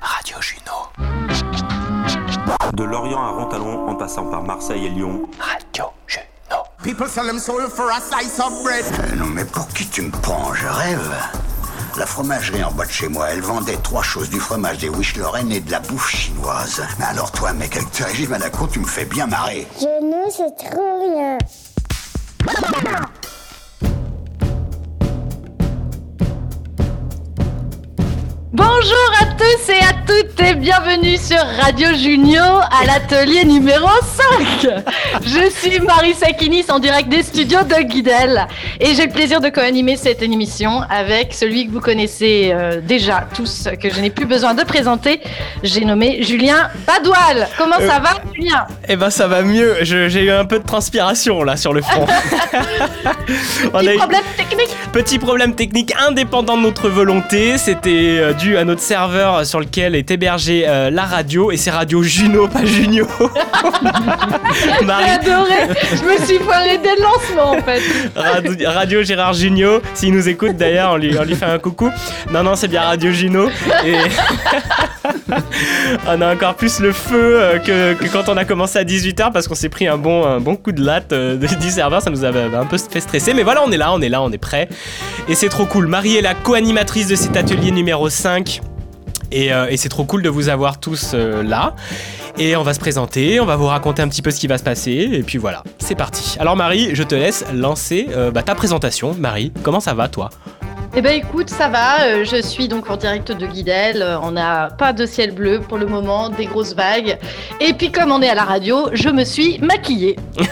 Radio Juno. De Lorient à Rontalon en passant par Marseille et Lyon. Radio Juno. People sell them soul for a slice of bread. Euh, non mais pour qui tu me prends? Je rêve. La fromagerie en bas de chez moi, elle vendait trois choses, du fromage, des wish Lorraine et de la bouffe chinoise. Mais alors toi, mec, avec tes régimes à la con, tu me fais bien marrer. Je ne sais trop rien. Toutes et bienvenue sur Radio Junio à l'atelier numéro 5. Je suis Marie Sakinis en direct des studios de Guidel et j'ai le plaisir de co-animer cette émission avec celui que vous connaissez euh, déjà tous, que je n'ai plus besoin de présenter. J'ai nommé Julien Badoil. Comment ça va Julien? Eh ben ça va mieux, j'ai eu un peu de transpiration là sur le front. On Petit a eu problème technique? Petit problème technique indépendant de notre volonté, c'était euh, dû à notre serveur sur lequel est hébergée euh, la radio et c'est Radio Juno, pas Junio. J'ai Marie, adoré. Je me suis foirée dès le lancement en fait. Radio, Radio Gérard Junio, s'il nous écoute d'ailleurs, on lui, on lui fait un coucou. Non, non, c'est bien Radio Juno. Et on a encore plus le feu euh, que, que quand on a commencé à 18h parce qu'on s'est pris un bon, un bon coup de latte euh, de- du serveur. Ça nous avait un peu fait stresser. Mais voilà, on est là, on est là, on est prêt. Et c'est trop cool. Marie est la co-animatrice de cet atelier numéro 5. Et, euh, et c'est trop cool de vous avoir tous euh, là. Et on va se présenter, on va vous raconter un petit peu ce qui va se passer. Et puis voilà, c'est parti. Alors Marie, je te laisse lancer euh, bah, ta présentation. Marie, comment ça va toi? Eh ben écoute, ça va. euh, je suis donc en direct de Guidel. euh, On n'a pas de ciel bleu pour le moment, des grosses vagues. Et puis comme on est à la radio, je me suis maquillée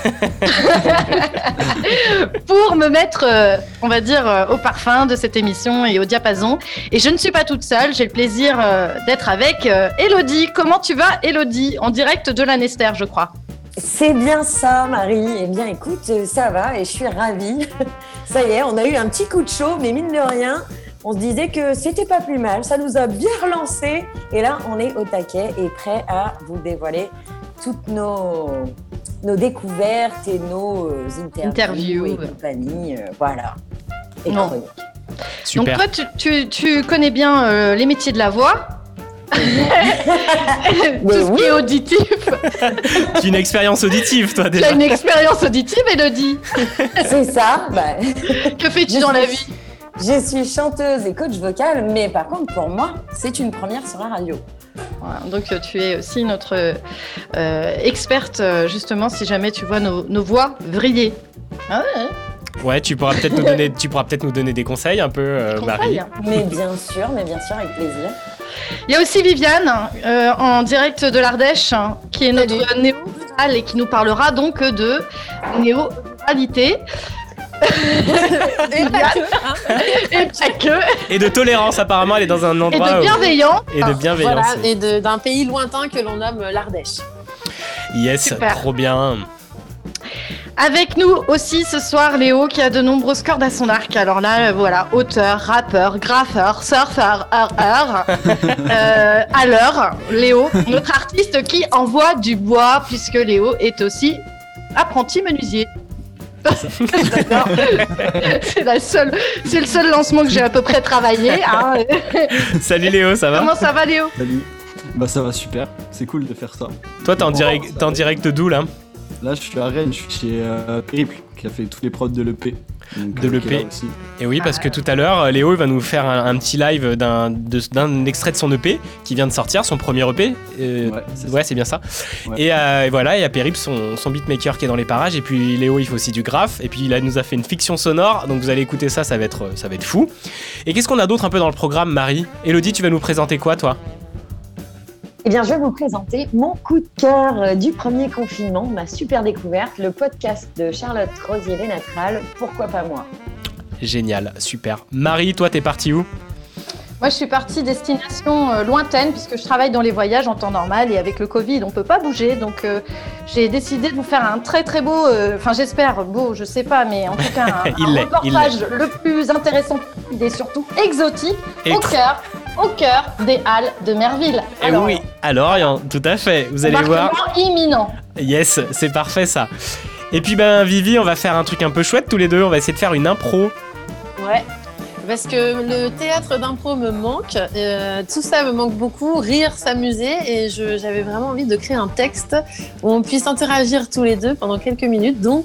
pour me mettre, euh, on va dire, au parfum de cette émission et au diapason. Et je ne suis pas toute seule. J'ai le plaisir d'être avec Elodie. Comment tu vas, Elodie? En direct de la Nester, je crois. C'est bien ça, Marie. Eh bien, écoute, euh, ça va et je suis ravie. Ça y est, on a eu un petit coup de chaud, mais mine de rien, on se disait que c'était pas plus mal. Ça nous a bien relancé. Et là, on est au taquet et prêt à vous dévoiler toutes nos, nos découvertes et nos euh, interviews, Interviews. et compagnie. euh, voilà. Et Non. chroniques. Super. Donc toi, tu, tu- tu connais bien euh, les métiers de la voix. Tout ce qui est auditif. Tu as une expérience auditive toi Tu déjà. as une expérience auditive, Elodie. C'est ça. Bah, Que fais-tu dans la vie? Je suis chanteuse et coach vocal, mais par contre, pour moi, c'est une première sur la radio. Voilà, Donc euh, tu es aussi notre euh, experte, euh, justement, si jamais tu vois nos, nos voix vriller. Ah ouais, Ouais, tu pourras peut-être nous donner, tu pourras peut-être nous donner des conseils un peu, euh. Marie. Mais bien sûr, mais bien sûr, avec plaisir. Il y a aussi Viviane, euh, en direct de l'Ardèche, hein, qui est notre néo-rurale et qui nous parlera donc de néo-ruralité. et pas que. Et pas que. Et de tolérance apparemment, elle est dans un Et endroit de où- bienveillant. et de bienveillance. Voilà, et de- d'un pays lointain que l'on nomme l'Ardèche. Yes, Super. trop bien. Avec nous aussi ce soir Léo qui a de nombreuses cordes à son arc. Alors là, euh, voilà, auteur, rappeur, graffeur, surfeur, heure, heure. Euh, à l'heure, Léo, notre artiste qui envoie du bois puisque Léo est aussi apprenti menuisier. C'est la seule, c'est le seul lancement que j'ai à peu près travaillé. hein. Salut Léo, ça va? Comment ça va Léo? Salut. Bah ça va super, c'est cool de faire ça. Toi, t'es en direct, t'es en direct d'où là? Là je suis à Rennes, je suis chez euh, Périple qui a fait tous les prods de l'EP. De l'EP. Et oui, parce que tout à l'heure, euh, Léo il va nous faire un, un petit live d'un de- d'un extrait de son EP qui vient de sortir, son premier EP. Euh, Ouais, c'est ouais, c'est bien ça. Ouais. Et, euh, et voilà, il y a Périp, son, son beatmaker qui est dans les parages. Et puis Léo, il fait aussi du graphe. Et puis il a- nous a fait une fiction sonore. Donc vous allez écouter ça, ça va être, ça va être fou. Et qu'est-ce qu'on a d'autre un peu dans le programme, Marie? Elodie, tu vas nous présenter quoi, toi? Eh bien, je vais vous présenter mon coup de cœur euh, du premier confinement, ma super découverte, le podcast de Charlotte Rosier Lénatral, Pourquoi pas moi? Génial, super. Marie, toi, t'es parti où? Moi, je suis partie destination euh, lointaine puisque je travaille dans les voyages en temps normal et avec le Covid, on peut pas bouger. Donc, euh, j'ai décidé de vous faire un très très beau, euh, enfin j'espère beau, je sais pas, mais en tout cas un, Il un l'est, il reportage le plus intéressant possible et surtout exotique Et au cœur, au cœur des Halles de Merville. Eh oui, à Lorient, tout à fait. Vous allez voir. imminent. Yes, c'est parfait ça. Et puis ben Vivi, on va faire un truc un peu chouette tous les deux. On va essayer de faire une impro. Ouais. Parce que le théâtre d'impro me manque, euh, tout ça me manque beaucoup, rire, s'amuser, et j'avais vraiment envie de créer un texte où on puisse interagir tous les deux pendant quelques minutes. Donc,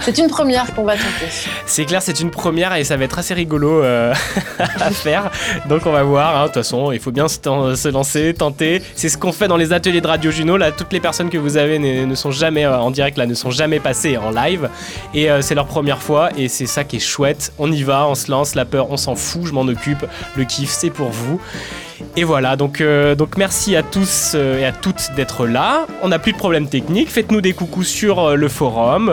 c'est une première qu'on va tenter. C'est clair, c'est une première et ça va être assez rigolo euh, à faire. Donc on va voir. hein. De toute façon, il faut bien se, se lancer, tenter. C'est ce qu'on fait dans les ateliers de Radio Juno. Là, toutes les personnes que vous avez ne, sont jamais euh, en direct, là, ne sont jamais passées en live. Et euh, c'est leur première fois et c'est ça qui est chouette. On y va, on se lance. La peur, on s'en fout, je m'en occupe. Le kiff, c'est pour vous. Et voilà, donc, euh, donc merci à tous euh, et à toutes d'être là. On n'a plus de problèmes techniques. Faites-nous des coucous sur euh, le forum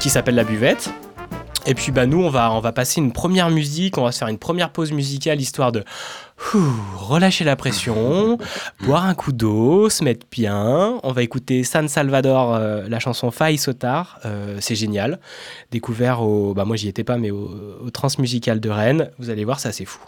qui s'appelle La Buvette. Et puis bah nous on va on va passer une première musique, on va se faire une première pause musicale histoire de relâcher la pression, boire un coup d'eau, se mettre bien. On va écouter San Salvador, euh, la chanson Faille Sotar, euh, c'est génial. Découvert au bah moi j'y étais pas mais au, au Transmusical de Rennes. Vous allez voir ça c'est fou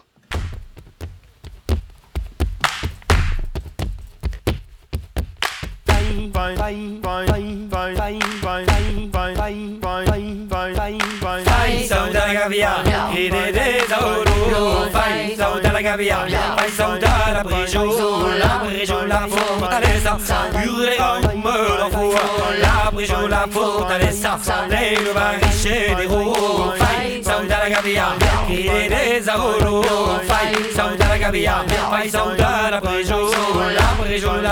caviar, paisson de la brijo, la brijo, la fortaleza, la foi, la brijo, la fortaleza, les riche des roues, paisson de la caviar, il est des arrolos, paisson de la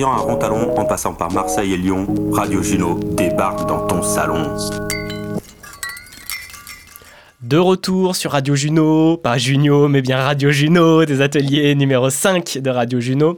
Lorient à Rontalon, en passant par Marseille et Lyon, Radio Juno débarque dans ton salon. De retour sur Radio Juno, pas Junio, mais bien Radio Juno, des ateliers numéro 5 de Radio Juno.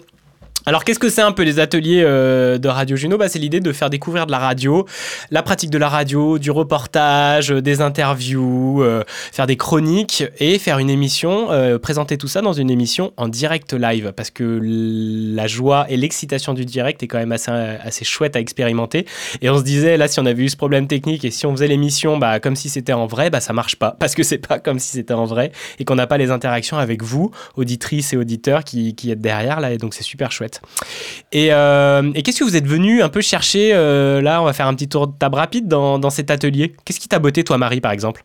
Alors qu'est-ce que c'est un peu les ateliers euh, de Radio Juno? Bah, C'est l'idée de faire découvrir de la radio, la pratique de la radio, du reportage, euh, des interviews, euh, faire des chroniques et faire une émission, présenter tout ça dans une émission en direct live parce que la joie et l'excitation du direct est quand même assez, assez chouette à expérimenter. Et on se disait là si on avait eu ce problème technique et si on faisait l'émission bah, comme si c'était en vrai, bah, ça marche pas parce que c'est pas comme si c'était en vrai et qu'on n'a pas les interactions avec vous, auditrices et auditeurs qui, qui êtes derrière là et donc c'est super chouette. Et, euh, et qu'est-ce que vous êtes venu un peu chercher euh, là On va faire un petit tour de table rapide dans, cet atelier. Qu'est-ce qui t'a botté toi Marie par exemple?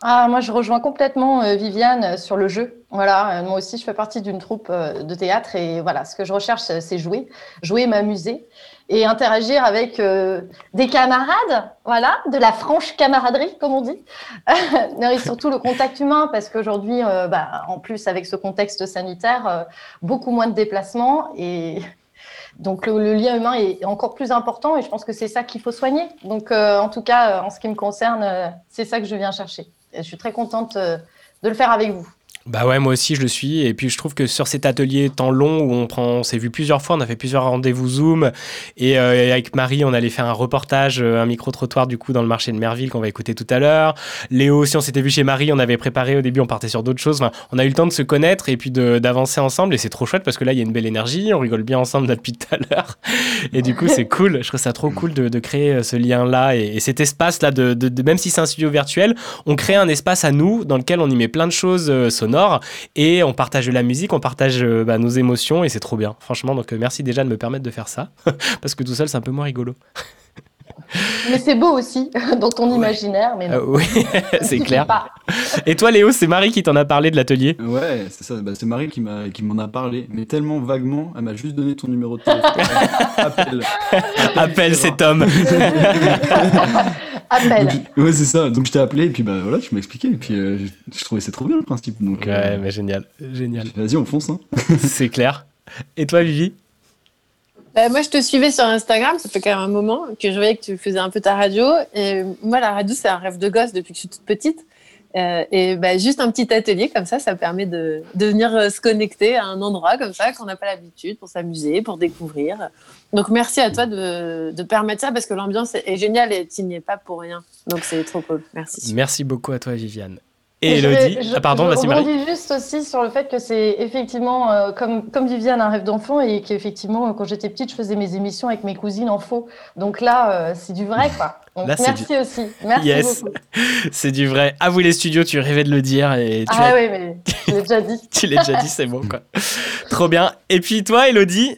Ah, moi, je rejoins complètement euh, Viviane sur le jeu. Voilà, moi aussi, je fais partie d'une troupe de théâtre et voilà, ce que je recherche, c'est jouer, jouer, m'amuser et interagir avec euh, des camarades, voilà, de la franche camaraderie, comme on dit. et surtout le contact humain, parce qu'aujourd'hui, euh, bah, en plus, avec ce contexte sanitaire, euh, beaucoup moins de déplacements et donc le, lien humain est encore plus important et je pense que c'est ça qu'il faut soigner. Donc euh, en tout cas, en ce qui me concerne, c'est ça que je viens chercher. Je suis très contente de le faire avec vous. Bah ouais, moi aussi je le suis. Et puis je trouve que sur cet atelier temps long où on prend, on s'est vu plusieurs fois, on a fait plusieurs rendez-vous Zoom. Et euh, avec Marie, on allait faire un reportage, euh, un micro-trottoir du coup dans le marché de Merville qu'on va écouter tout à l'heure. Léo aussi, on s'était vu chez Marie, on avait préparé au début, on partait sur d'autres choses. Enfin, on a eu le temps de se connaître et puis d'avancer ensemble. Et c'est trop chouette parce que là, il y a une belle énergie, on rigole bien ensemble depuis tout à l'heure. Et du coup, c'est cool. Je trouve ça trop cool de, créer euh, ce lien-là et, et cet espace-là, de, même si c'est un studio virtuel, on crée un espace à nous dans lequel on y met plein de choses euh, et on partage de la musique, on partage euh, bah, nos émotions et c'est trop bien. Franchement, donc euh, merci déjà de me permettre de faire ça parce que tout seul, c'est un peu moins rigolo. Mais c'est beau aussi, dans ton imaginaire. Mais non. Euh, oui, c'est clair. Et toi, Léo, c'est Marie qui t'en a parlé de l'atelier? Ouais, c'est ça. Bah, c'est Marie qui m'a qui m'en a parlé, mais tellement vaguement. Elle m'a juste donné ton numéro de téléphone. Appelle. Appelle cet homme. Appelle. Ouais, c'est ça. Donc je t'ai appelé et puis bah voilà, tu m'as expliqué et puis euh, je, je trouvais c'est trop bien le principe. Donc Ouais, euh, mais génial, génial. vas-y, on fonce. Hein. c'est clair. Et toi, Vivi? Euh, moi, je te suivais sur Instagram, ça fait quand même un moment que je voyais que tu faisais un peu ta radio. Et moi, la radio, c'est un rêve de gosse depuis que je suis toute petite. Euh, et bah, juste un petit atelier comme ça, ça permet de, de venir euh, se connecter à un endroit comme ça qu'on n'a pas l'habitude pour s'amuser, pour découvrir. Donc merci à toi de, de permettre ça parce que l'ambiance est géniale et tu n'y es pas pour rien. Donc c'est trop cool. Merci. Merci beaucoup à toi, Viviane. Et je- Elodie je- Ah, pardon, je vas-y, Marie. rebondis juste aussi sur le fait que c'est effectivement, euh, comme, comme Viviane, un rêve d'enfant et qu'effectivement, euh, quand j'étais petite, je faisais mes émissions avec mes cousines en faux. Donc là, euh, c'est du vrai, quoi. Donc Là, merci du- aussi. Merci Yes, beaucoup. c'est du vrai. À vous les studios, tu rêvais de le dire et tu Ah oui, mais je l'ai déjà dit. tu l'as déjà dit, c'est bon quoi. Trop bien. Et puis toi, Elodie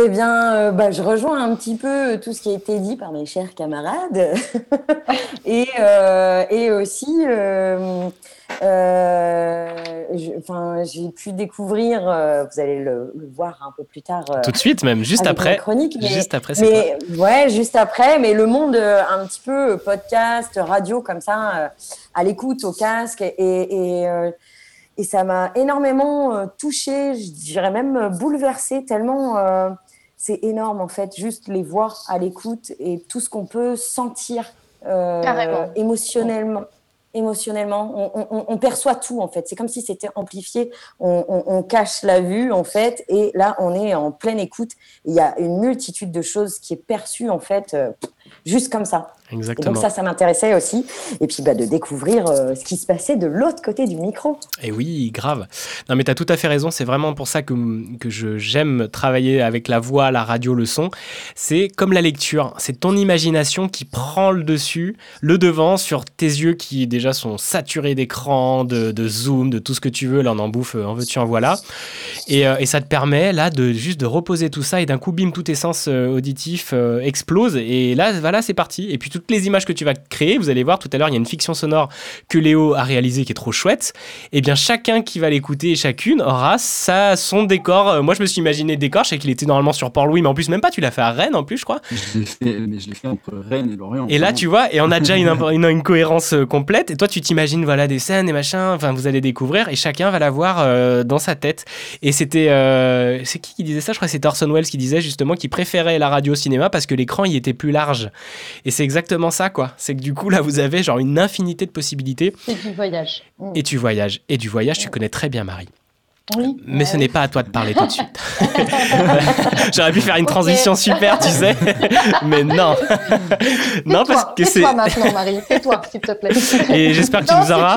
Eh bien, euh, bah, je rejoins un petit peu tout ce qui a été dit par mes chers camarades. et, euh, et aussi, euh, euh, j'ai pu découvrir, vous allez le, le voir un peu plus tard. Tout de suite même, juste après. chronique, mais, Juste après, mais ouais, juste après. Mais le monde un petit peu podcast, radio comme ça, à l'écoute, au casque, et, et, et ça m'a énormément touchée, je dirais même bouleversée, tellement euh, c'est énorme en fait, juste les voir à l'écoute et tout ce qu'on peut sentir euh, émotionnellement. Émotionnellement, on, on- on perçoit tout en fait. C'est comme si c'était amplifié. On cache la vue en fait, et là on est en pleine écoute. Il y a une multitude de choses qui est perçue en fait, euh, juste comme ça. Et Exactement. donc ça, ça m'intéressait aussi. Et puis bah, de découvrir euh, ce qui se passait de l'autre côté du micro. Et oui, grave. Non, mais tu as tout à fait raison. C'est vraiment pour ça que, que je- j'aime travailler avec la voix, la radio, le son. C'est comme la lecture. C'est ton imagination qui prend le dessus, le devant sur tes yeux qui déjà sont saturés d'écran, de, de zoom, de tout ce que tu veux. Là, on en bouffe, euh, en veux-tu, en voilà. Et, euh, et ça te permet là de juste de reposer tout ça et d'un coup, bim, tous tes sens euh, auditifs explosent. Et là, voilà, c'est parti. Et puis toutes les images que tu vas créer, vous allez voir tout à l'heure, il y a une fiction sonore que Léo a réalisée qui est trop chouette. Et bien chacun qui va l'écouter, chacune aura sa, son décor. Euh, moi, je me suis imaginé le décor. Je sais qu'il était normalement sur Port-Louis, mais en plus, même pas, tu l'as fait à Rennes en plus, je crois. Je l'ai fait, mais je l'ai fait entre Rennes et Lorient. Et là, tu vois, et on a déjà une, imp- une, une cohérence euh, complète. Et toi, tu t'imagines, voilà, des scènes et machin. Enfin, vous allez découvrir et chacun va l'avoir euh, dans sa tête. Et c'était. euh, c'est qui qui disait ça? Je crois que c'était Orson Welles qui disait justement qu'il préférait la radio au cinéma parce que l'écran y était plus large. Et c'est exactement ça, quoi. C'est que du coup, là, vous avez genre une infinité de possibilités. C'est du voyage. Mm. Et tu voyages. Et du voyage, tu connais très bien Marie. Oui. Mais ce Ouais. n'est pas à toi de parler tout de suite. J'aurais pu faire une transition super, tu sais. Mais non. non, parce que c'est. tais-toi maintenant, Marie. Tais-toi, s'il te plaît. Et j'espère que tu nous auras.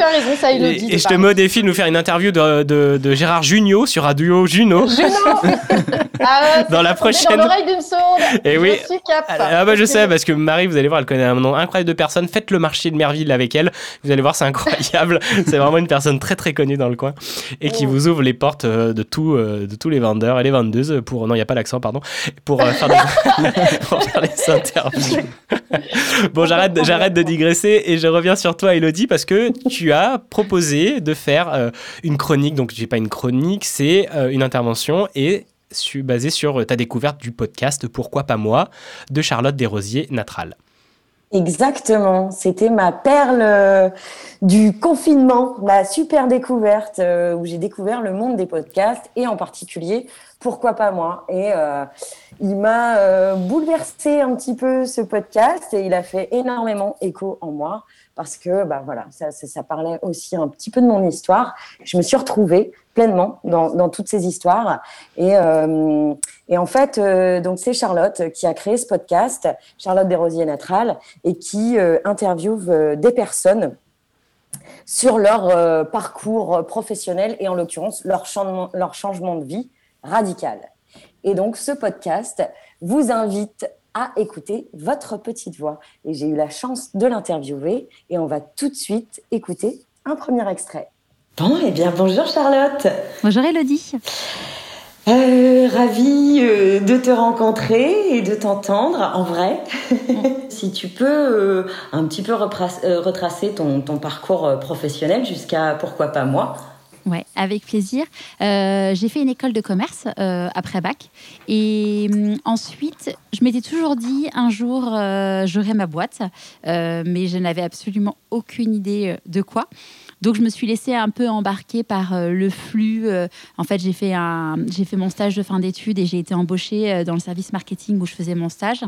Et, et je te mets au défi de nous faire une interview de, de, de Gérard Junio sur Radio Juno. Juno ah, Dans la prochaine- Dans l'oreille d'une sourde. Et oui. Je suis cap. Ah bah je sais parce que Marie vous allez voir elle connaît un nom incroyable de personnes faites le marché de Merville avec elle vous allez voir c'est incroyable c'est vraiment une personne très très connue dans le coin et qui Oh. vous ouvre les euh, de, tout, euh, de tous les vendeurs et les vendeuses pour. Non, il n'y a pas l'accent, pardon. Pour, euh, faire, des... pour interviews. bon, j'arrête, de digresser et je reviens sur toi, Elodie, parce que tu as proposé de faire une chronique. Donc, j'ai pas une chronique, c'est une intervention et basée sur ta découverte du podcast Pourquoi pas moi de Charlotte Desrosiers Natral. Exactement, c'était ma perle euh, du confinement, ma super découverte euh, où j'ai découvert le monde des podcasts et en particulier pourquoi pas moi. Et euh, il m'a bouleversé un petit peu ce podcast et il a fait énormément écho en moi parce que bah voilà, ça, ça, ça parlait aussi un petit peu de mon histoire. Je me suis retrouvée pleinement dans, dans toutes ces histoires et euh, et en fait, euh, donc c'est Charlotte qui a créé ce podcast, Charlotte Desrosiers Natral, et qui euh, interviewe des personnes sur leur parcours professionnel et en l'occurrence leur leur changement de vie radical. Et donc ce podcast vous invite à écouter votre petite voix. Et j'ai eu la chance de l'interviewer et on va tout de suite écouter un premier extrait. Bon, eh bien bonjour Charlotte. Bonjour Elodie. Euh, ravie euh, de te rencontrer et de t'entendre en vrai. si tu peux euh, un petit peu retracer ton, ton parcours professionnel jusqu'à pourquoi pas moi. Ouais, avec plaisir. Euh, j'ai fait une école de commerce euh, après bac. Et hum, ensuite, je m'étais toujours dit un jour, j'aurai ma boîte. Mais je n'avais absolument aucune idée de quoi. Donc, je me suis laissée un peu embarquer par euh, le flux. Euh, en fait, j'ai fait, mon stage de fin d'études et j'ai été embauchée euh, dans le service marketing où je faisais mon stage.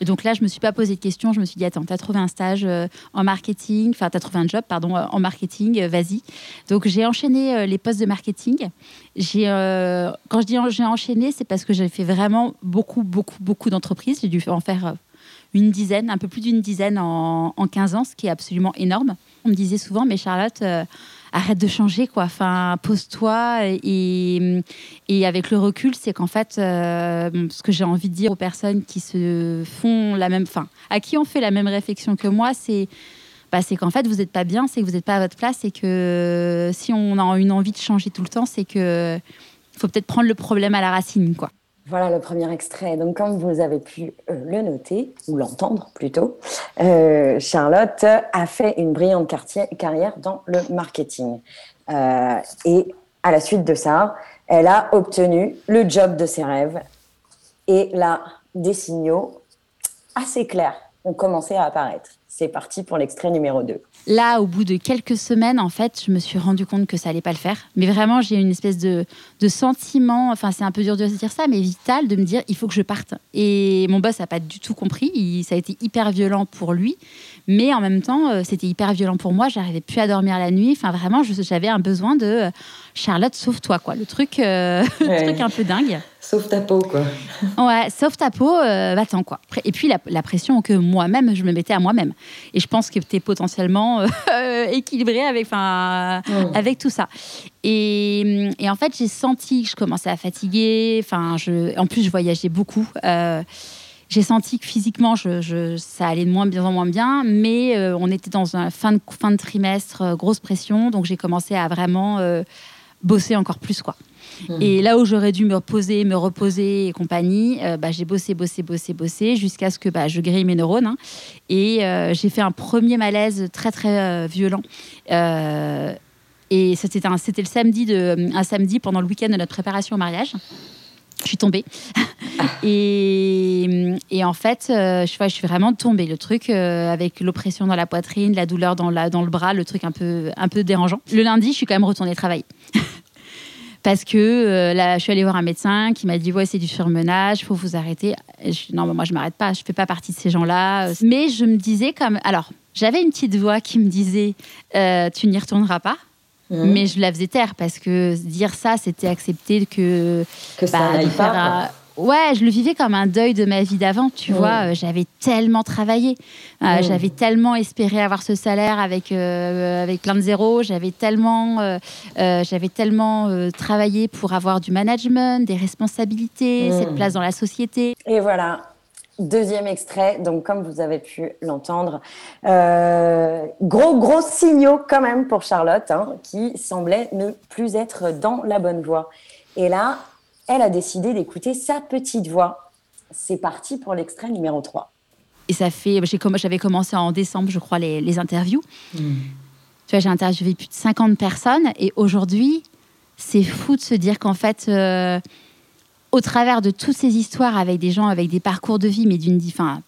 Et donc là, je me suis pas posé de questions. Je me suis dit, attends, tu as trouvé un stage en marketing, enfin, tu as trouvé un job, pardon, en marketing, vas-y. Donc j'ai enchaîné les postes de marketing. Quand je dis j'ai enchaîné, c'est parce que j'ai fait vraiment beaucoup, beaucoup, beaucoup d'entreprises. J'ai dû en faire une dizaine, un peu plus d'une dizaine en, en 15 ans, ce qui est absolument énorme. On me disait souvent, mais Charlotte, euh, arrête de changer, quoi. Enfin, pose-toi. Et, et avec le recul, c'est qu'en fait, euh, ce que j'ai envie de dire aux personnes qui se font la même, enfin, à qui on fait la même réflexion que moi, c'est bah, c'est qu'en fait, vous n'êtes pas bien, c'est que vous n'êtes pas à votre place et que si on a une envie de changer tout le temps, c'est que faut peut-être prendre le problème à la racine, quoi. Voilà le premier extrait. Donc, comme vous avez pu euh, le noter, ou l'entendre plutôt, euh, Charlotte a fait une brillante carrière dans le marketing. Euh, et à la suite de ça, elle a obtenu le job de ses rêves. Et là, des signaux assez clairs ont commencé à apparaître. C'est parti pour l'extrait numéro 2. Là, au bout de quelques semaines, en fait, je me suis rendu compte que ça allait pas le faire. Mais vraiment, j'ai une espèce de, de sentiment, enfin, c'est un peu dur de dire ça, mais vital, de me dire, il faut que je parte. Et mon boss n'a pas du tout compris. Ça a été hyper violent pour lui. Mais en même temps, euh, c'était hyper violent pour moi. J'arrivais plus à dormir la nuit. Enfin, vraiment, j'avais un besoin de Charlotte, sauve-toi, quoi. Le truc, euh, le truc un peu dingue. Sauve ta peau, quoi. Ouais, sauf ta peau, euh, va-t'en quoi. Et puis la, la pression que moi-même, je me mettais à moi-même. Et je pense que tu es potentiellement euh, équilibré avec, enfin, avec tout ça. Et, et en fait, j'ai senti que je commençais à fatiguer. Enfin, je, en plus, je voyageais beaucoup. Euh, j'ai senti que physiquement, je, je- ça allait de moins bien en moins bien, mais euh, on était dans un fin de, fin de trimestre, euh, grosse pression, donc j'ai commencé à vraiment euh, bosser encore plus, quoi. Et là où j'aurais dû me reposer, me reposer et compagnie, euh, bah, j'ai bossé, bossé, bossé, bossé, jusqu'à ce que bah, je grille mes neurones. hein. et euh, j'ai fait un premier malaise très, très euh, violent. Et c'était un, c'était le samedi, de, un samedi pendant le week-end de notre préparation au mariage. Je suis tombée. et, et en fait, euh, je, je suis vraiment tombée. Le truc euh, avec l'oppression dans la poitrine, la douleur dans, la, dans le bras, le truc un peu, un peu dérangeant. Le lundi, je suis quand même retournée travailler. Parce que euh, là, je suis allée voir un médecin qui m'a dit Ouais, c'est du surmenage, il faut vous arrêter. Je, non, mais moi, je m'arrête pas, je fais pas partie de ces gens-là. Mais je me disais comme. Alors, j'avais une petite voix qui me disait Euh, Tu n'y retourneras pas. Mhm. Mais je la faisais taire parce que dire ça, c'était accepter que. Que ça bah, n'aille pas, Ouais, je le vivais comme un deuil de ma vie d'avant, tu Mhm. vois. Euh, J'avais tellement travaillé, Euh, Mhm. j'avais tellement espéré avoir ce salaire avec euh, avec plein de zéros. J'avais tellement, euh, euh, j'avais tellement euh, travaillé pour avoir du management, des responsabilités, cette place dans la société. Et voilà, Deuxième extrait, donc comme vous avez pu l'entendre, euh, gros gros signaux quand même pour Charlotte, hein, qui semblait ne plus être dans la bonne voie. Et là, elle a décidé d'écouter sa petite voix. C'est parti pour l'extrait numéro 3. Et ça fait, j'avais commencé en décembre, je crois, les, les interviews. Tu vois, j'ai interviewé plus de 50 personnes et aujourd'hui, c'est fou de se dire qu'en fait, euh, au travers de toutes ces histoires avec des gens avec des parcours de vie, mais d'une, enfin,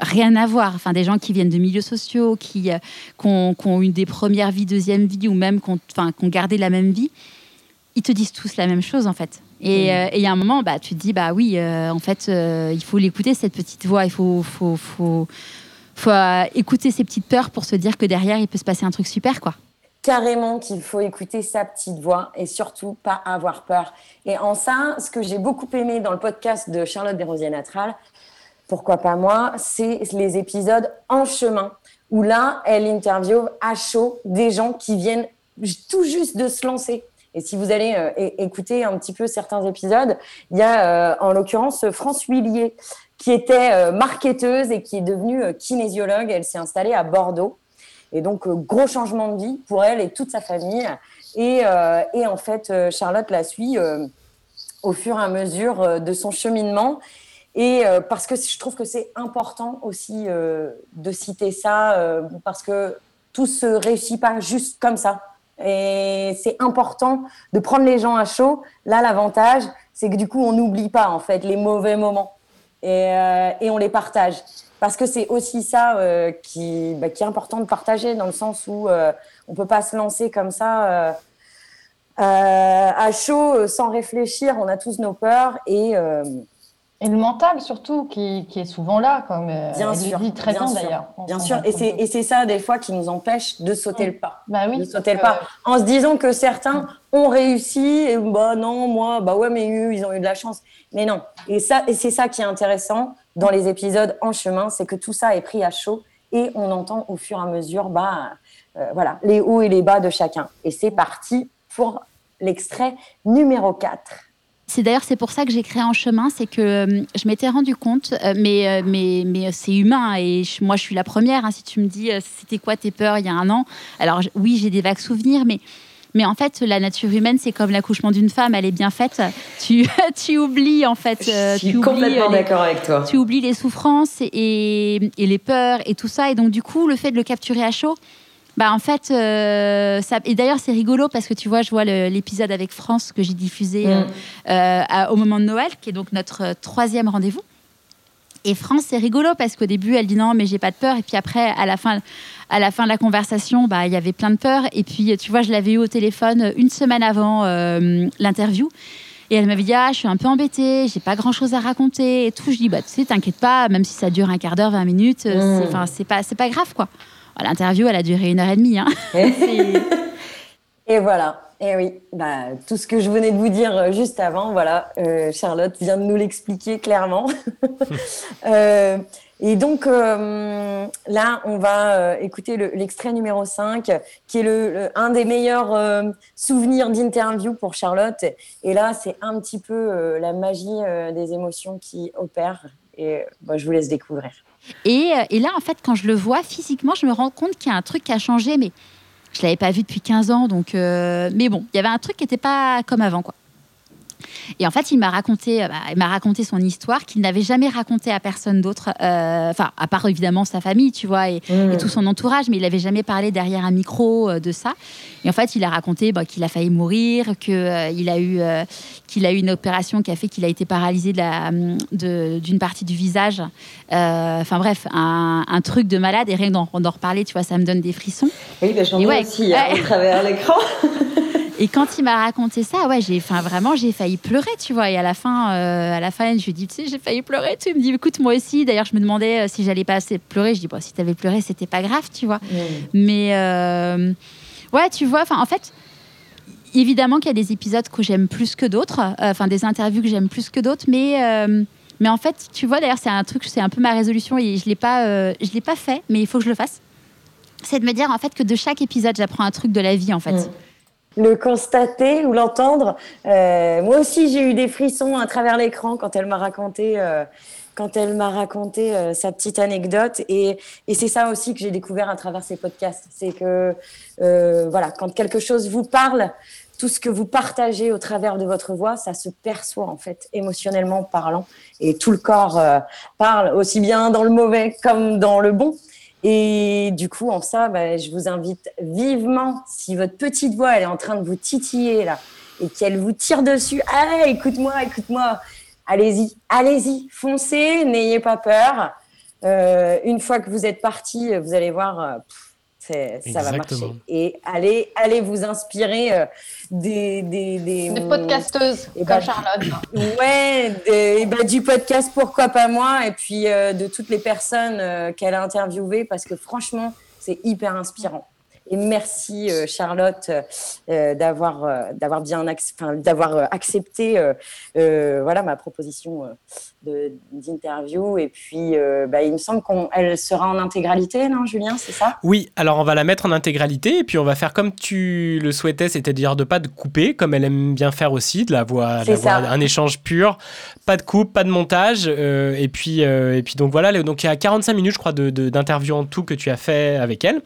rien à voir, enfin, des gens qui viennent de milieux sociaux, qui, euh, qui ont, qui ont eu des premières vies, deuxième vie, ou même qui ont, enfin, qui ont gardé la même vie, ils te disent tous la même chose en fait. Et euh, et il y a un moment, bah, tu te dis, bah oui, euh, en fait, euh, il faut l'écouter, cette petite voix, il faut, faut, faut, faut euh, écouter ses petites peurs pour se dire que derrière, il peut se passer un truc super, quoi. Carrément qu'il faut écouter sa petite voix et surtout pas avoir peur. Et en ça, ce que j'ai beaucoup aimé dans le podcast de Charlotte Desrosiers Natral, pourquoi pas moi, c'est les épisodes en chemin où là, elle interviewe à chaud des gens qui viennent tout juste de se lancer. Et si vous allez euh, écouter un petit peu certains épisodes, il y a euh, en l'occurrence France Huillier qui était euh, marketeuse et qui est devenue kinésiologue. Elle s'est installée à Bordeaux. Et donc, euh, gros changement de vie pour elle et toute sa famille. Et, euh, et en fait, euh, Charlotte la suit au fur et à mesure de son cheminement. Et parce que je trouve que c'est important aussi de citer ça, parce que tout se réussit pas juste comme ça. Et c'est important de prendre les gens à chaud. Là, l'avantage, c'est que du coup, on n'oublie pas en fait les mauvais moments et, euh, et on les partage. Parce que c'est aussi ça euh, qui, bah, qui est important de partager, dans le sens où euh, on peut pas se lancer comme ça euh, à chaud, sans réfléchir. On a tous nos peurs et, euh, Et le mental surtout, qui, qui est souvent là, comme euh, bien elle sûr, le dit très bien bien, sûr, d'ailleurs. Bien sûr, et c'est compte. et c'est ça des fois qui nous empêche de sauter le pas, Bah oui, de sauter le pas, en se disant que certains ont réussi et bah non moi bah ouais mais eux ils ont eu de la chance, mais non. Et ça et c'est ça qui est intéressant dans les épisodes en chemin, c'est que tout ça est pris à chaud et on entend au fur et à mesure bah euh, voilà les hauts et les bas de chacun. Et c'est parti pour l'extrait numéro 4. C'est d'ailleurs c'est pour ça que j'ai créé en chemin, c'est que euh, je m'étais rendu compte, euh, mais euh, mais mais euh, c'est humain et je- moi je suis la première. hein, si tu me dis c'était quoi tes peurs il y a un an, alors oui j'ai des vagues souvenirs, mais mais en fait la nature humaine c'est comme l'accouchement d'une femme, elle est bien faite. Tu tu oublies en fait. Je suis tu oublies, complètement les- d'accord avec toi. Tu oublies les souffrances et, et, et les peurs et tout ça et donc du coup le fait de le capturer à chaud. Bah en fait, euh, ça... et d'ailleurs c'est rigolo parce que tu vois, je vois l'épisode avec France que j'ai diffusé euh, Mm. euh, à- au moment de Noël, qui est donc notre euh, troisième rendez-vous. Et France, c'est rigolo parce qu'au début, elle dit non, mais j'ai pas de peur. Et puis après, à la fin, à la fin de la conversation, bah, il y avait plein de peur. Et puis, tu vois, je l'avais eu au téléphone une semaine avant euh, l'interview. Et elle m'avait dit, ah, je suis un peu embêtée, j'ai pas grand chose à raconter et tout. Je dis, bah, tu sais, t'inquiète pas, même si ça dure un quart d'heure, 20 minutes, euh, Mm. c'est- pas, c'est pas grave, quoi. Voilà, L'interview, elle a duré une heure et demie. Hein. Et voilà. Et oui, bah, tout ce que je venais de vous dire euh, juste avant, voilà, euh, Charlotte vient de nous l'expliquer clairement. Euh, et donc euh, là, on va euh, écouter le- l'extrait numéro 5, qui est le, le- un des meilleurs euh, souvenirs d'interview pour Charlotte. Et là, c'est un petit peu euh, la magie euh, des émotions qui opère. Et bah, je vous laisse découvrir. Et, euh, et là, en fait, quand je le vois physiquement, je me rends compte qu'il y a un truc qui a changé, mais je l'avais pas vu depuis 15 ans. Donc, euh, mais bon, il y avait un truc qui n'était pas comme avant, quoi. Et en fait, il m'a raconté, euh, bah, il m'a raconté son histoire qu'il n'avait jamais raconté à personne d'autre. euh, Enfin, à part évidemment sa famille, tu vois, et, Mm. et tout son entourage, mais il n'avait jamais parlé derrière un micro euh, de ça. Et en fait, il a raconté bah, qu'il a failli mourir, que euh, il a eu, qu'il a eu une opération qui a fait qu'il a été paralysé de la- de- d'une partie du visage. Enfin bref, un, un truc de malade. Et rien d'en d'en reparler, tu vois, ça me donne des frissons. Oui, bah, j'en ai ouais, aussi hein, ouais. à travers l'écran. Et quand il m'a raconté ça, ouais, j'ai, enfin vraiment, j'ai failli pleurer, tu vois. Et à la fin, euh, à la fin, je lui dis, tu sais, j'ai failli pleurer. Tu il me dis, écoute, moi aussi. D'ailleurs, je me demandais euh, si j'allais pas assez pleurer. Je dis, bon, si t'avais pleuré, c'était pas grave, tu vois. Mais euh, ouais, tu vois, enfin, en fait. Évidemment qu'il y a des épisodes que j'aime plus que d'autres, euh, enfin des interviews que j'aime plus que d'autres, mais mais en fait, tu vois, d'ailleurs, c'est un truc, c'est un peu ma résolution et je l'ai pas, je l'ai pas fait, mais il faut que je le fasse. C'est de me dire en fait que de chaque épisode, j'apprends un truc de la vie, en fait. Le constater ou l'entendre. Euh, moi aussi, j'ai eu des frissons à travers l'écran quand elle m'a raconté euh, quand elle m'a raconté euh, sa petite anecdote. Et, et c'est ça aussi que j'ai découvert à travers ces podcasts. C'est que, voilà, quand quelque chose vous parle, tout ce que vous partagez au travers de votre voix, ça se perçoit en fait, émotionnellement parlant. Et tout le corps parle aussi bien dans le mauvais comme dans le bon. Et du coup, en ça, bah, je vous invite vivement, si votre petite voix elle est en train de vous titiller là, et qu'elle vous tire dessus, ah, écoute-moi, écoute-moi, allez-y, allez-y, foncez, n'ayez pas peur. Euh, une fois que vous êtes parti, vous allez voir, euh, ça va marcher. Et allez, allez vous inspirer euh, des, des, des, Des podcasteuses Et comme bah, Charlotte. Ouais, et bah, du podcast Pourquoi pas moi, et puis euh, de toutes les personnes euh, qu'elle a interviewées, parce que franchement, c'est hyper inspirant. Et merci euh, Charlotte euh, d'avoir euh, d'avoir bien ac- enfin, d'avoir accepté euh, euh, voilà ma proposition euh, d'interview. Et puis euh, bah, il me semble qu'elle sera en intégralité non Julien c'est ça? Oui, alors on va la mettre en intégralité et puis on va faire comme tu le souhaitais, c'est-à-dire de pas de couper, comme elle aime bien faire aussi, de la voix, de un échange pur, pas de coupe, pas de montage. euh, et puis euh, et puis donc voilà, donc il y a 45 minutes je crois de- de- d'interview en tout que tu as fait avec elle.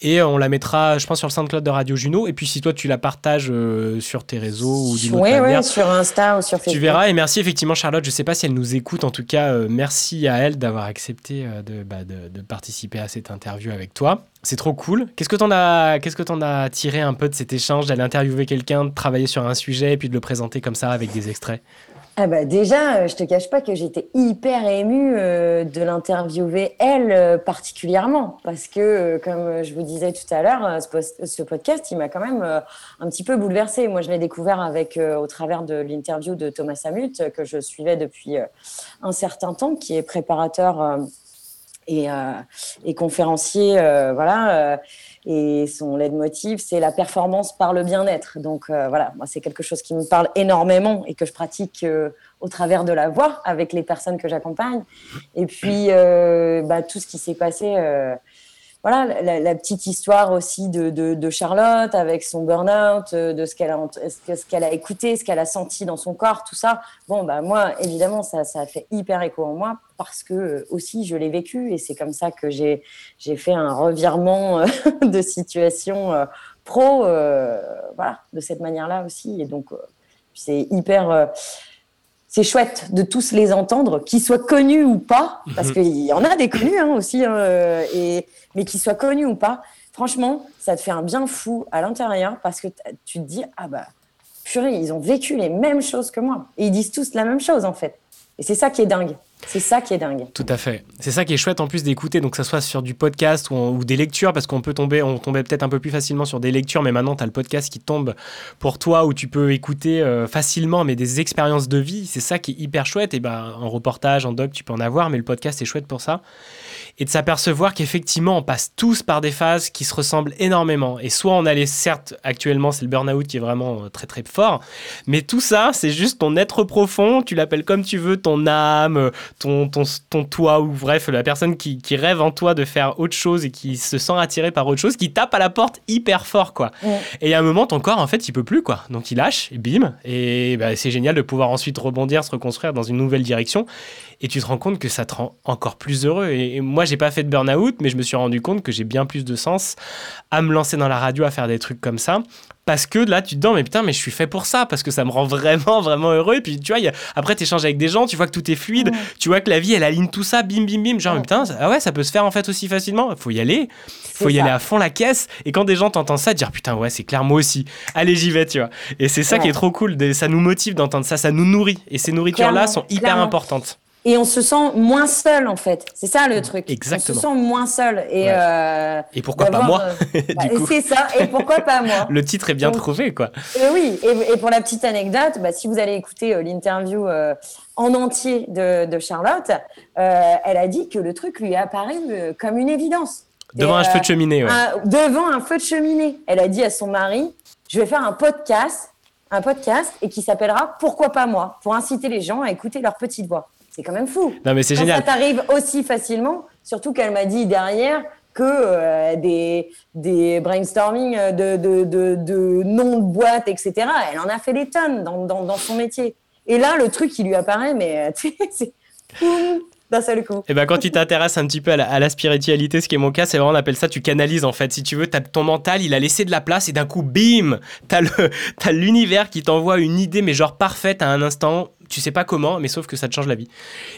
Et on la mettra, je pense sur le SoundCloud de Radio Juno. Et puis si toi tu la partages sur tes réseaux ou d'une autre oui manière, sur Insta ou sur Facebook. tu verras. Et merci effectivement Charlotte, je sais pas si elle nous écoute, en tout cas euh, merci à elle d'avoir accepté euh, de, bah, de participer à cette interview avec toi. C'est trop cool. Qu'est-ce que t'en as, qu'est-ce que t'en as tiré un peu de cet échange, d'aller interviewer quelqu'un, de travailler sur un sujet et puis de le présenter comme ça avec des extraits? Ah bah déjà, euh, je te cache pas que j'étais hyper émue euh, de l'interviewer elle euh, particulièrement parce que comme je vous disais tout à l'heure, ce, podcast, il m'a quand même un petit peu bouleversée. Moi, je l'ai découvert avec au travers de l'interview de Thomas Samut que je suivais depuis un certain temps, qui est préparateur et, et conférencier, voilà. Euh, et son leitmotiv, c'est la performance par le bien-être. Donc euh, voilà, moi c'est quelque chose qui me parle énormément et que je pratique euh, au travers de la voix avec les personnes que j'accompagne. Et puis euh, bah, tout ce qui s'est passé. Voilà, la, la petite histoire aussi de, de, de Charlotte avec son burn-out, euh, de ce qu'elle a, ce que- ce qu'elle a écouté, ce qu'elle a senti dans son corps, tout ça. Bon, bah, moi, évidemment, ça, ça a fait hyper écho en moi parce que euh, aussi je l'ai vécu et c'est comme ça que j'ai, j'ai fait un revirement euh, de situation pro, euh, voilà, de cette manière-là aussi. Et donc, c'est hyper. C'est chouette de tous les entendre, qu'ils soient connus ou pas, parce Mhm. qu'il y en a des connus hein, aussi, hein, euh, et, mais qu'ils soient connus ou pas, franchement, ça te fait un bien fou à l'intérieur parce que tu te dis, ah bah, purée, ils ont vécu les mêmes choses que moi. Et ils disent tous la même chose en fait. Et c'est ça qui est dingue. C'est ça qui est dingue. Tout à fait. C'est ça qui est chouette en plus d'écouter, donc que ça soit sur du podcast ou, des lectures, parce qu'on peut tomber, on tombait peut-être un peu plus facilement sur des lectures, mais maintenant tu as le podcast qui tombe pour toi où tu peux écouter euh, facilement, mais des expériences de vie. C'est ça qui est hyper chouette. Et ben en reportage, en doc, tu peux en avoir, mais le podcast est chouette pour ça. Et de s'apercevoir qu'effectivement, on passe tous par des phases qui se ressemblent énormément. Et soit on a les, certes, actuellement, c'est le burn-out qui est vraiment euh, très très fort, mais tout ça, c'est juste ton être profond, tu l'appelles comme tu veux, ton âme, euh, ton, ton, ton toi, ou bref, la personne qui, qui rêve en toi de faire autre chose et qui se sent attiré par autre chose, qui tape à la porte hyper fort, quoi. Et a un moment, ton corps, en fait, il peut plus, quoi. Donc il lâche, et bim. Et bah, c'est génial de pouvoir ensuite rebondir, se reconstruire dans une nouvelle direction. Et tu te rends compte que ça te rend encore plus heureux. Et, et moi, j'ai pas fait de burn-out, mais je me suis rendu compte que j'ai bien plus de sens à me lancer dans la radio, à faire des trucs comme ça. Parce que là, tu te dis, mais putain, mais je suis fait pour ça, parce que ça me rend vraiment, vraiment heureux. Et puis, tu vois, y a- après, tu échanges avec des gens, tu vois que tout est fluide, tu vois que la vie, elle aligne tout ça, bim, bim, bim. Genre, mais putain, ça- ah ouais, ça peut se faire en fait aussi facilement. Faut y aller, faut y ça. aller à fond la caisse. Et quand des gens t'entendent ça, dire, putain, ouais, c'est clair, moi aussi. Allez, j'y vais, tu vois. Et c'est ça qui est trop cool. Ça nous motive d'entendre ça, ça nous nourrit. Et ces nourritures-là Clairement, sont hyper clairement. importantes. Et on se sent moins seul en fait. C'est ça le truc. Exactement. On se sent moins seul. Et, Ouais. euh, Et pourquoi pas moi, euh, bah. C'est ça. Et pourquoi pas moi Le titre est bien Donc- trouvé, quoi. Euh, oui, et, et pour la petite anecdote, bah, si vous allez écouter euh, l'interview en entier de, de Charlotte, elle a dit que le truc lui est apparu comme une évidence. Devant Et, un feu de cheminée, ouais. un- devant un feu de cheminée. Elle a dit à son mari, je vais faire un podcast, un podcast, et qui s'appellera Pourquoi pas moi, pour inciter les gens à écouter leur petite voix. C'est quand même fou. Non, mais c'est génial. ça t'arrive aussi facilement, surtout qu'elle m'a dit derrière que euh, des, des brainstorming de, de, de, de noms de boîtes, etc., elle en a fait des tonnes dans, dans, dans son métier. Et là, le truc qui lui apparaît, mais euh, c'est d'un seul coup. Et ben quand tu t'intéresses un petit peu à la, à la spiritualité, ce qui est mon cas, c'est vraiment on appelle ça tu canalises en fait. Si tu veux, ton mental, il a laissé de la place et d'un coup, bim, t'as l'univers qui t'envoie une idée mais genre parfaite à un instant. Tu sais pas comment, mais sauf que ça te change la vie.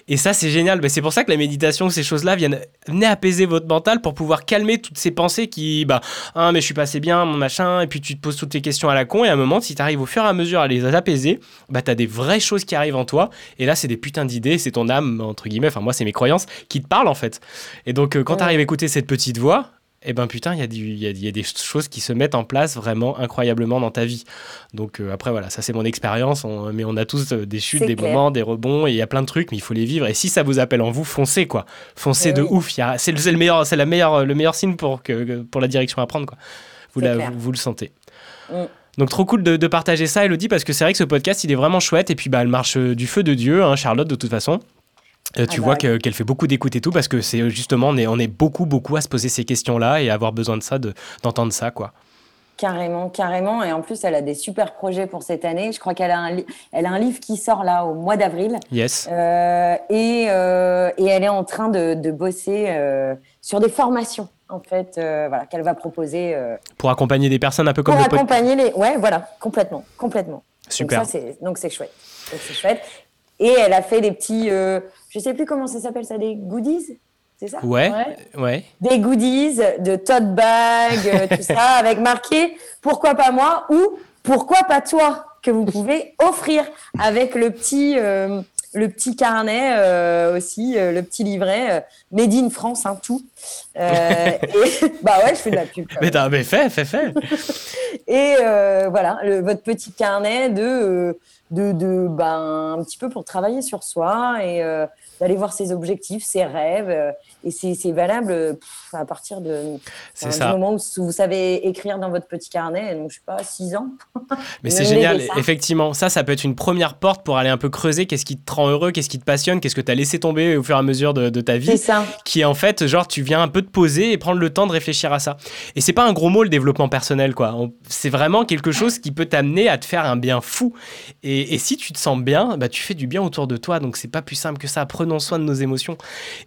Et ça, c'est génial. Mais c'est pour ça que la méditation, ces choses-là viennent venez apaiser votre mental pour pouvoir calmer toutes ces pensées qui, bah, ah, mais je suis pas assez bien, mon machin. Et puis tu te poses toutes tes questions à la con. Et à un moment, si tu arrives au fur et à mesure à les apaiser, bah, t'as des vraies choses qui arrivent en toi. Et là, c'est des putains d'idées. C'est ton âme, entre guillemets. Enfin, moi, c'est mes croyances qui te parlent, en fait. Et donc, euh, quand tu arrives à écouter cette petite voix, eh ben putain, il y, a du- y, a, y a des choses qui se mettent en place vraiment incroyablement dans ta vie. Donc euh, après, voilà, ça c'est mon expérience, on- mais on a tous euh, des chutes, des clair. moments, des rebonds, et il y a plein de trucs, mais il faut les vivre. Et si ça vous appelle en vous, foncez quoi. Foncez Eh de ouf. C'est le, meilleur, la meilleure, le meilleur signe pour, que, pour la direction à prendre. Quoi. Vous, la- vous le sentez. Mm. Donc trop cool de, de partager ça, Elodie, parce que c'est vrai que ce podcast, il est vraiment chouette. Et puis, bah, elle marche euh, du feu de Dieu, hein, Charlotte, de toute façon. Euh, tu Ah vois bah, que- qu'elle fait beaucoup d'écoute et tout, parce que c'est euh, justement, on est, on est beaucoup, beaucoup à se poser ces questions-là et à avoir besoin de ça, de- d'entendre ça, quoi. Carrément, carrément. Et en plus, elle a des super projets pour cette année. Je crois qu'elle a, un elle a un livre qui sort là au mois d'avril. Yes. Euh, et, euh, et elle est en train de, de bosser sur des formations, en fait, euh, voilà, qu'elle va proposer euh, Pour accompagner des personnes un peu comme pour le accompagner les. Ouais, voilà, complètement, complètement. Super. Donc c'est donc c'est chouette. Donc c'est chouette. Et elle a fait des petits, euh, je sais plus comment ça s'appelle ça, des goodies, c'est ça? Ouais, ouais. Des goodies, de tote bag, euh, tout ça, avec marqué pourquoi pas moi? ou pourquoi pas toi? que vous pouvez offrir avec le petit. euh, le petit carnet euh, aussi, euh, le petit livret, euh, Made in France, hein, tout. Euh, et, bah ouais, je fais de la pub. Mais, t'as- mais fais, fais, fais. Et euh, voilà, le- votre petit carnet de, euh, de, de ben, un petit peu pour travailler sur soi et euh, d'aller voir ses objectifs, ses rêves. euh, et c'est c'est valable pff, à partir de enfin, du moment où vous savez écrire dans votre petit carnet, donc je sais pas, 6 ans. Mais c'est génial, effectivement. Ça, ça peut être une première porte pour aller un peu creuser qu'est-ce qui te rend heureux, qu'est-ce qui te passionne, qu'est-ce que tu as laissé tomber au fur et à mesure de, de ta vie. C'est ça. Qui est en fait, genre, tu viens un peu te poser et prendre le temps de réfléchir à ça. Et c'est pas un gros mot, le développement personnel, quoi. C'est vraiment quelque chose qui peut t'amener à te faire un bien fou. Et, et si tu te sens bien, bah, tu fais du bien autour de toi. Donc, c'est pas plus simple que ça. Prenons soin de nos émotions.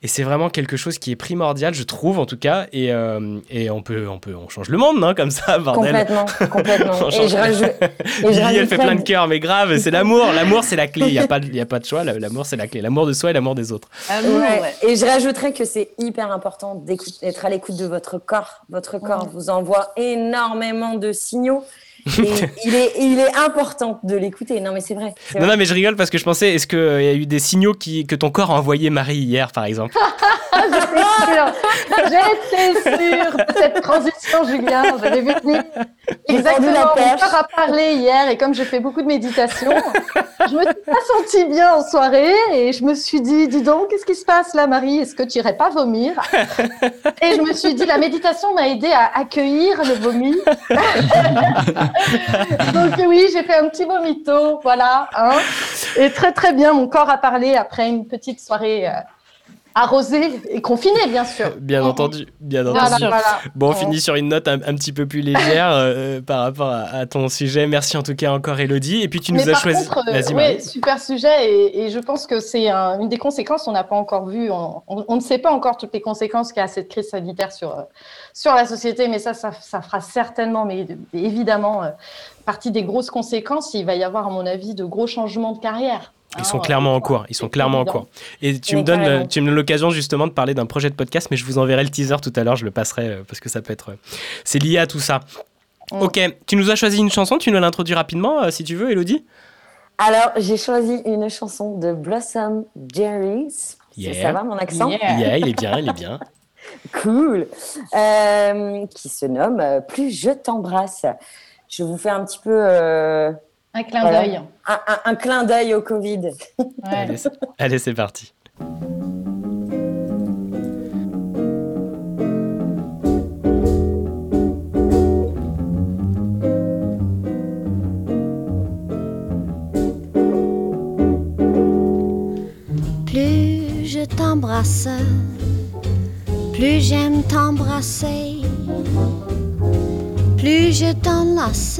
Et c'est vraiment quelque chose qui est primordial, je trouve, en tout cas. Et, euh, et on peut, on peut, on change le monde, non, comme ça, bordel. Complètement, complètement. Et je rajoute. elle fait plein de cœurs, mais grave, c'est l'amour. L'amour, c'est la clé. Il n'y a, pas y a pas de choix. L'amour, c'est la clé. L'amour de soi et l'amour des autres. Ouais. Et je rajouterais que c'est hyper important d'être à l'écoute de votre corps. Votre corps vous envoie énormément de signaux. Et il, est, il est important de l'écouter. Non, mais c'est vrai. Non, vrai. non, mais je rigole parce que je pensais, est-ce qu'il y a eu des signaux qui, que ton corps a envoyé Marie hier, par exemple? J'étais sûre de cette transition, Julien. J'avais vu venir. Exactement. Mon corps a parlé hier et comme j'ai fait beaucoup de méditation, je me suis pas sentie bien en soirée et je me suis dit, dis donc, qu'est-ce qui se passe là, Marie? Est-ce que tu irais pas vomir? Et je me suis dit, la méditation m'a aidé à accueillir le vomi. Donc oui, j'ai fait un petit vomito, voilà. hein. Et très très bien, mon corps a parlé après une petite soirée euh, arrosée et confinée, bien sûr. Bien entendu, bien entendu. voilà. Bon, on Ouais. finit sur une note un, un petit peu plus légère euh, par rapport à, à ton sujet. Merci en tout cas encore, Elodie. Et puis tu nous as choisi. euh, Marie. super sujet et, et je pense que c'est un- une des conséquences. On n'a pas encore vu, on, on- on ne sait pas encore toutes les conséquences qu'a cette crise sanitaire sur euh, sur la société, mais ça, ça, ça fera certainement, mais évidemment, euh, partie des grosses conséquences. Il va y avoir, à mon avis, de gros changements de carrière. Ils sont clairement en cours. Ils sont clairement en cours. Et tu me donnes, carrément. tu me donnes l'occasion justement de parler d'un projet de podcast, mais je vous enverrai le teaser tout à l'heure. Je le passerai euh, parce que ça peut être. euh, C'est lié à tout ça. Mm. Ok, tu nous as choisi une chanson. Tu nous l'introduis rapidement, euh, si tu veux, Elodie. Alors, j'ai choisi une chanson de Blossom Jerry's. Yeah. Ça va, mon accent Yeah, il est bien, il est bien. Cool. Euh, qui se nomme Plus je t'embrasse. Je vous fais un petit peu. euh, Un clin voilà, d'œil. Un, un- un clin d'œil au Covid. Allez, c'est- Allez, c'est parti. Plus je t'embrasse, plus j'aime t'embrasser. Plus je t'enlace,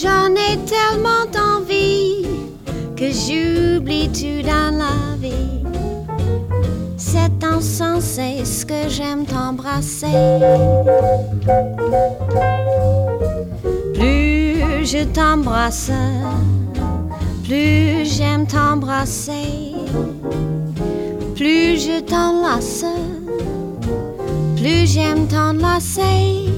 J'en ai tellement envie que j'oublie tout dans la vie. C'est insensé ce que j'aime t'embrasser. Plus je t'embrasse, plus j'aime t'embrasser. Plus je t'enlace, plus j'aime t'enlacer.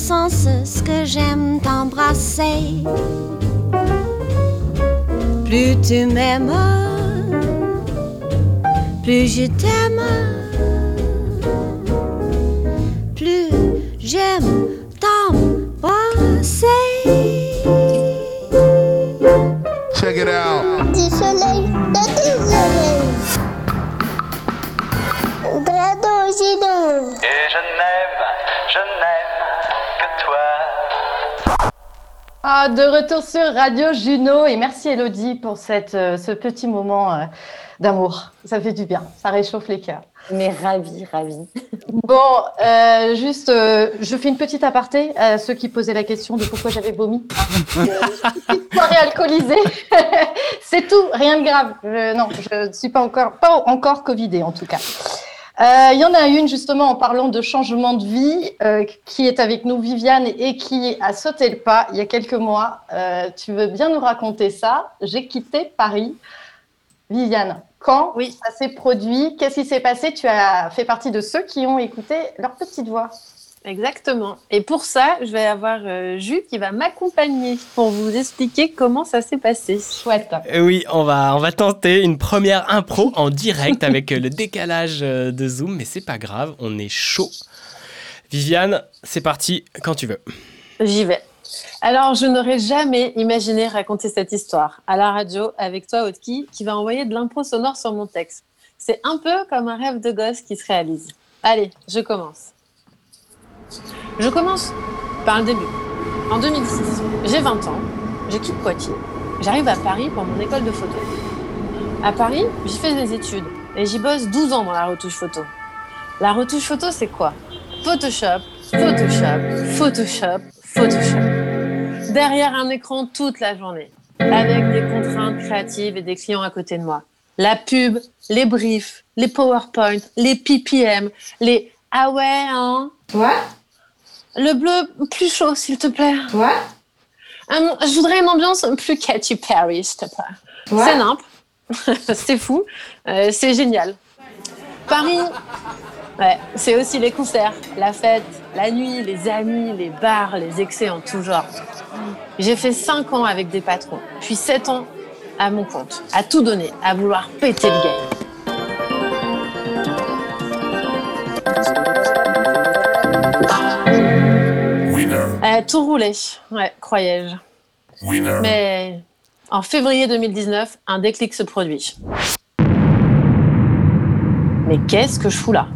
sens ce que j'aime t'embrasser. Plus tu m'aimes, plus je t'aime. Plus j'aime Ah, de retour sur Radio Juno et merci Elodie pour cette, euh, ce petit moment euh, d'amour. Ça fait du bien, ça réchauffe les cœurs. Mais ravi, ravi. Bon, euh, juste, je fais une petite aparté à ceux qui posaient la question de pourquoi j'avais vomi. Petite soirée alcoolisée, c'est tout, rien de grave. Je- non, je ne suis pas encore, pas encore covidée en tout cas. Euh, Il y en a une justement en parlant de changement de vie euh, qui est avec nous, Viviane, et qui a sauté le pas il y a quelques mois. Euh, tu veux bien nous raconter ça? J'ai quitté Paris. Viviane, quand ça s'est produit? Qu'est-ce qui s'est passé? Tu as fait partie de ceux qui ont écouté leur petite voix. Exactement. Et pour ça, je vais avoir euh, Jus qui va m'accompagner pour vous expliquer comment ça s'est passé. Chouette. Euh, Oui, on va, on va tenter une première impro en direct avec euh, le décalage euh, de Zoom, mais c'est pas grave, on est chaud. Viviane, c'est parti quand tu veux. J'y vais. Alors, je n'aurais jamais imaginé raconter cette histoire à la radio avec toi, Otki, qui va envoyer de l'impro sonore sur mon texte. C'est un peu comme un rêve de gosse qui se réalise. Allez, je commence. Je commence par le début. En 2006, j'ai 20 ans, je quitte Poitiers. J'arrive à Paris pour mon école de photo. À Paris, j'y fais des études et j'y bosse 12 ans dans la retouche photo. La retouche photo, c'est quoi? Photoshop, Photoshop, Photoshop, Photoshop. Derrière un écran toute la journée, avec des contraintes créatives et des clients à côté de moi. La pub, les briefs, les PowerPoint, les PPM, les Ah ouais, hein? Ouais. Le bleu plus chaud, s'il te plaît. Ouais. je voudrais une ambiance plus Katy Perry, s'il te plaît. Ouais. C'est nimp. c'est fou. Euh, c'est génial. Paris, ouais, c'est aussi les concerts, la fête, la nuit, les amis, les bars, les excès en tout genre. J'ai fait 5 ans avec des patrons, puis 7 ans à mon compte, à tout donner, à vouloir péter le game. Tout roulait, ouais, croyais-je. Mais en février 2019, un déclic se produit. Mais qu'est-ce que je fous là?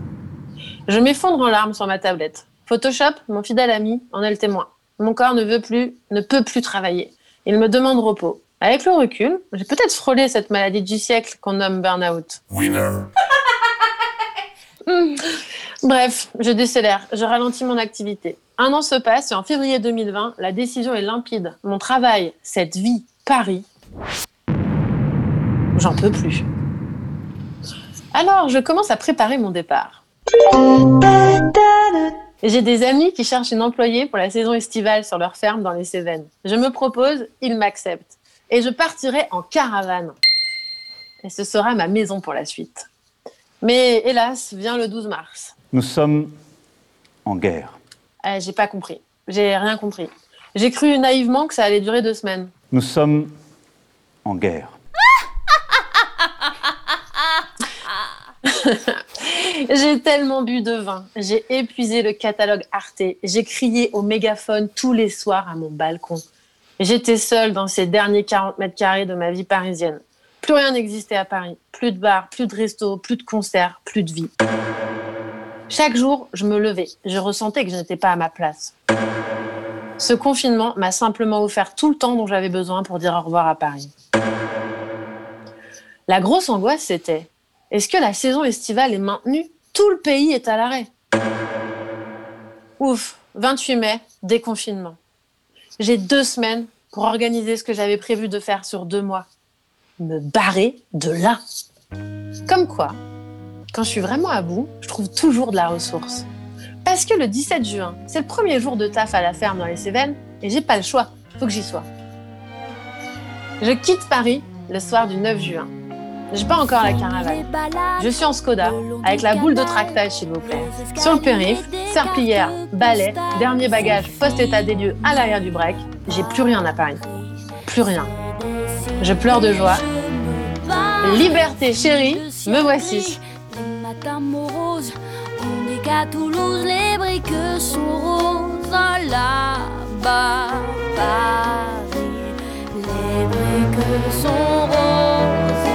Je m'effondre en larmes sur ma tablette. Photoshop, mon fidèle ami, en est le témoin. Mon corps ne veut plus, ne peut plus travailler. Il me demande repos. Avec le recul, j'ai peut-être frôlé cette maladie du siècle qu'on nomme burn-out. Hmm. Bref, je décélère, je ralentis mon activité. Un an se passe et en février 2020, la décision est limpide. Mon travail, cette vie, Paris, j'en peux plus. Alors, je commence à préparer mon départ. J'ai des amis qui cherchent une employée pour la saison estivale sur leur ferme dans les Cévennes. Je me propose, ils m'acceptent. Et je partirai en caravane. Et ce sera ma maison pour la suite. Mais hélas, vient le 12 mars. Nous sommes en guerre. Euh, j'ai pas compris. J'ai rien compris. J'ai cru naïvement que ça allait durer deux semaines. Nous sommes en guerre. J'ai tellement bu de vin, j'ai épuisé le catalogue Arte, j'ai crié au mégaphone tous les soirs à mon balcon. J'étais seule dans ces derniers 40 mètres carrés de ma vie parisienne. Plus rien n'existait à Paris. Plus de bars, plus de restos, plus de concerts, plus de vie. Chaque jour, je me levais. Je ressentais que je n'étais pas à ma place. Ce confinement m'a simplement offert tout le temps dont j'avais besoin pour dire au revoir à Paris. La grosse angoisse, c'était est-ce que la saison estivale est maintenue? Tout le pays est à l'arrêt. Ouf, 28 mai, déconfinement. J'ai deux semaines pour organiser ce que j'avais prévu de faire sur deux mois. Me barrer de là. Comme quoi, quand je suis vraiment à bout, je trouve toujours de la ressource. Parce que le 17 juin, c'est le premier jour de taf à la ferme dans les Cévennes et j'ai pas le choix, faut que j'y sois. Je quitte Paris le soir du 9 juin. J'ai pas encore la caravane. Je suis en Skoda, avec la boule de tractage, s'il vous plaît. Sur le périph, serpillière, balai, dernier bagage post-état des lieux à l'arrière du break. J'ai plus rien à Paris. Plus rien. Je pleure de joie. Liberté chérie, me voici. On dit qu'à Toulouse, les briques sont roses. Là-bas, Paris, les briques sont roses.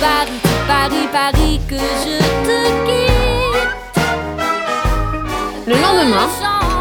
Paris, Paris, Paris, que je te quitte. Le lendemain,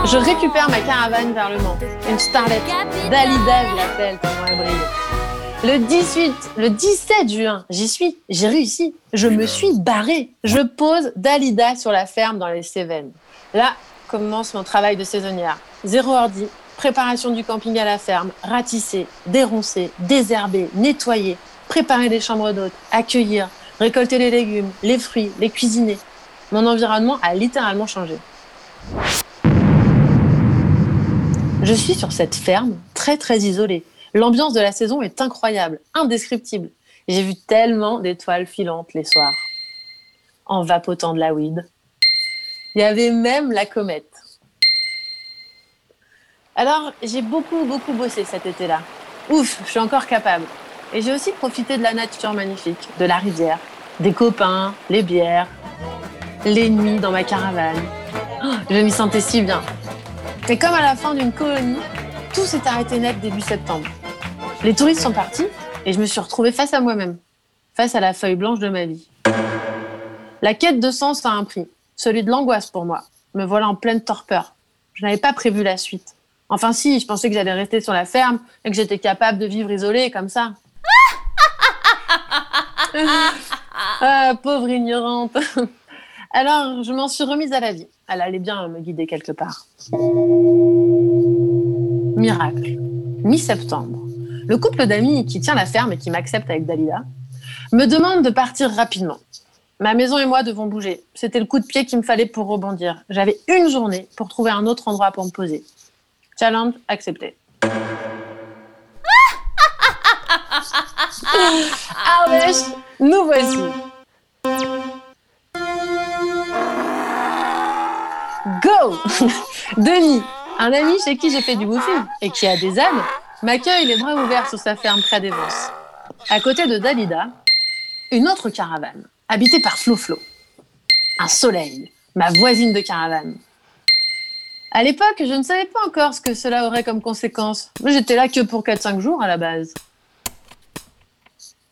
je récupère ma caravane vers le Mans. Une starlette, Dalida, je l'appelle, tellement elle brille. Le 18, le 17 juin, j'y suis, j'ai réussi. Je me suis barrée. Je pose Dalida sur la ferme dans les Cévennes. Là commence mon travail de saisonnière. Zéro ordi, préparation du camping à la ferme, ratisser, déroncer, désherber, nettoyer, préparer les chambres d'hôtes, accueillir, récolter les légumes, les fruits, les cuisiner. Mon environnement a littéralement changé. Je suis sur cette ferme très très isolée. L'ambiance de la saison est incroyable, indescriptible. J'ai vu tellement d'étoiles filantes les soirs. En vapotant de la weed. Il y avait même la comète. Alors, j'ai beaucoup, beaucoup bossé cet été-là. Ouf, je suis encore capable. Et j'ai aussi profité de la nature magnifique, de la rivière, des copains, les bières, les nuits dans ma caravane. Oh, je m'y sentais si bien. Et comme à la fin d'une colonie, tout s'est arrêté net début septembre. Les touristes sont partis et je me suis retrouvée face à moi-même, face à la feuille blanche de ma vie. La quête de sens a un prix, celui de l'angoisse pour moi. Me voilà en pleine torpeur. Je n'avais pas prévu la suite. Enfin si, je pensais que j'allais rester sur la ferme et que j'étais capable de vivre isolée comme ça. ah, pauvre ignorante. Alors, je m'en suis remise à la vie. Elle allait bien me guider quelque part. Miracle. Mi-septembre. Le couple d'amis qui tient la ferme et qui m'accepte avec Dalida me demande de partir rapidement. Ma maison et moi devons bouger. C'était le coup de pied qu'il me fallait pour rebondir. J'avais une journée pour trouver un autre endroit pour me poser. Challenge accepté. Ah wesh, nous voici. Go Denis, un ami chez qui j'ai fait du woofing et qui a des ânes, m'accueille les bras ouverts sur sa ferme près Vosses. À côté de Dalida, une autre caravane, habitée par Flo-Flo. Un soleil, ma voisine de caravane. À l'époque, je ne savais pas encore ce que cela aurait comme conséquence. J'étais là que pour 4-5 jours à la base.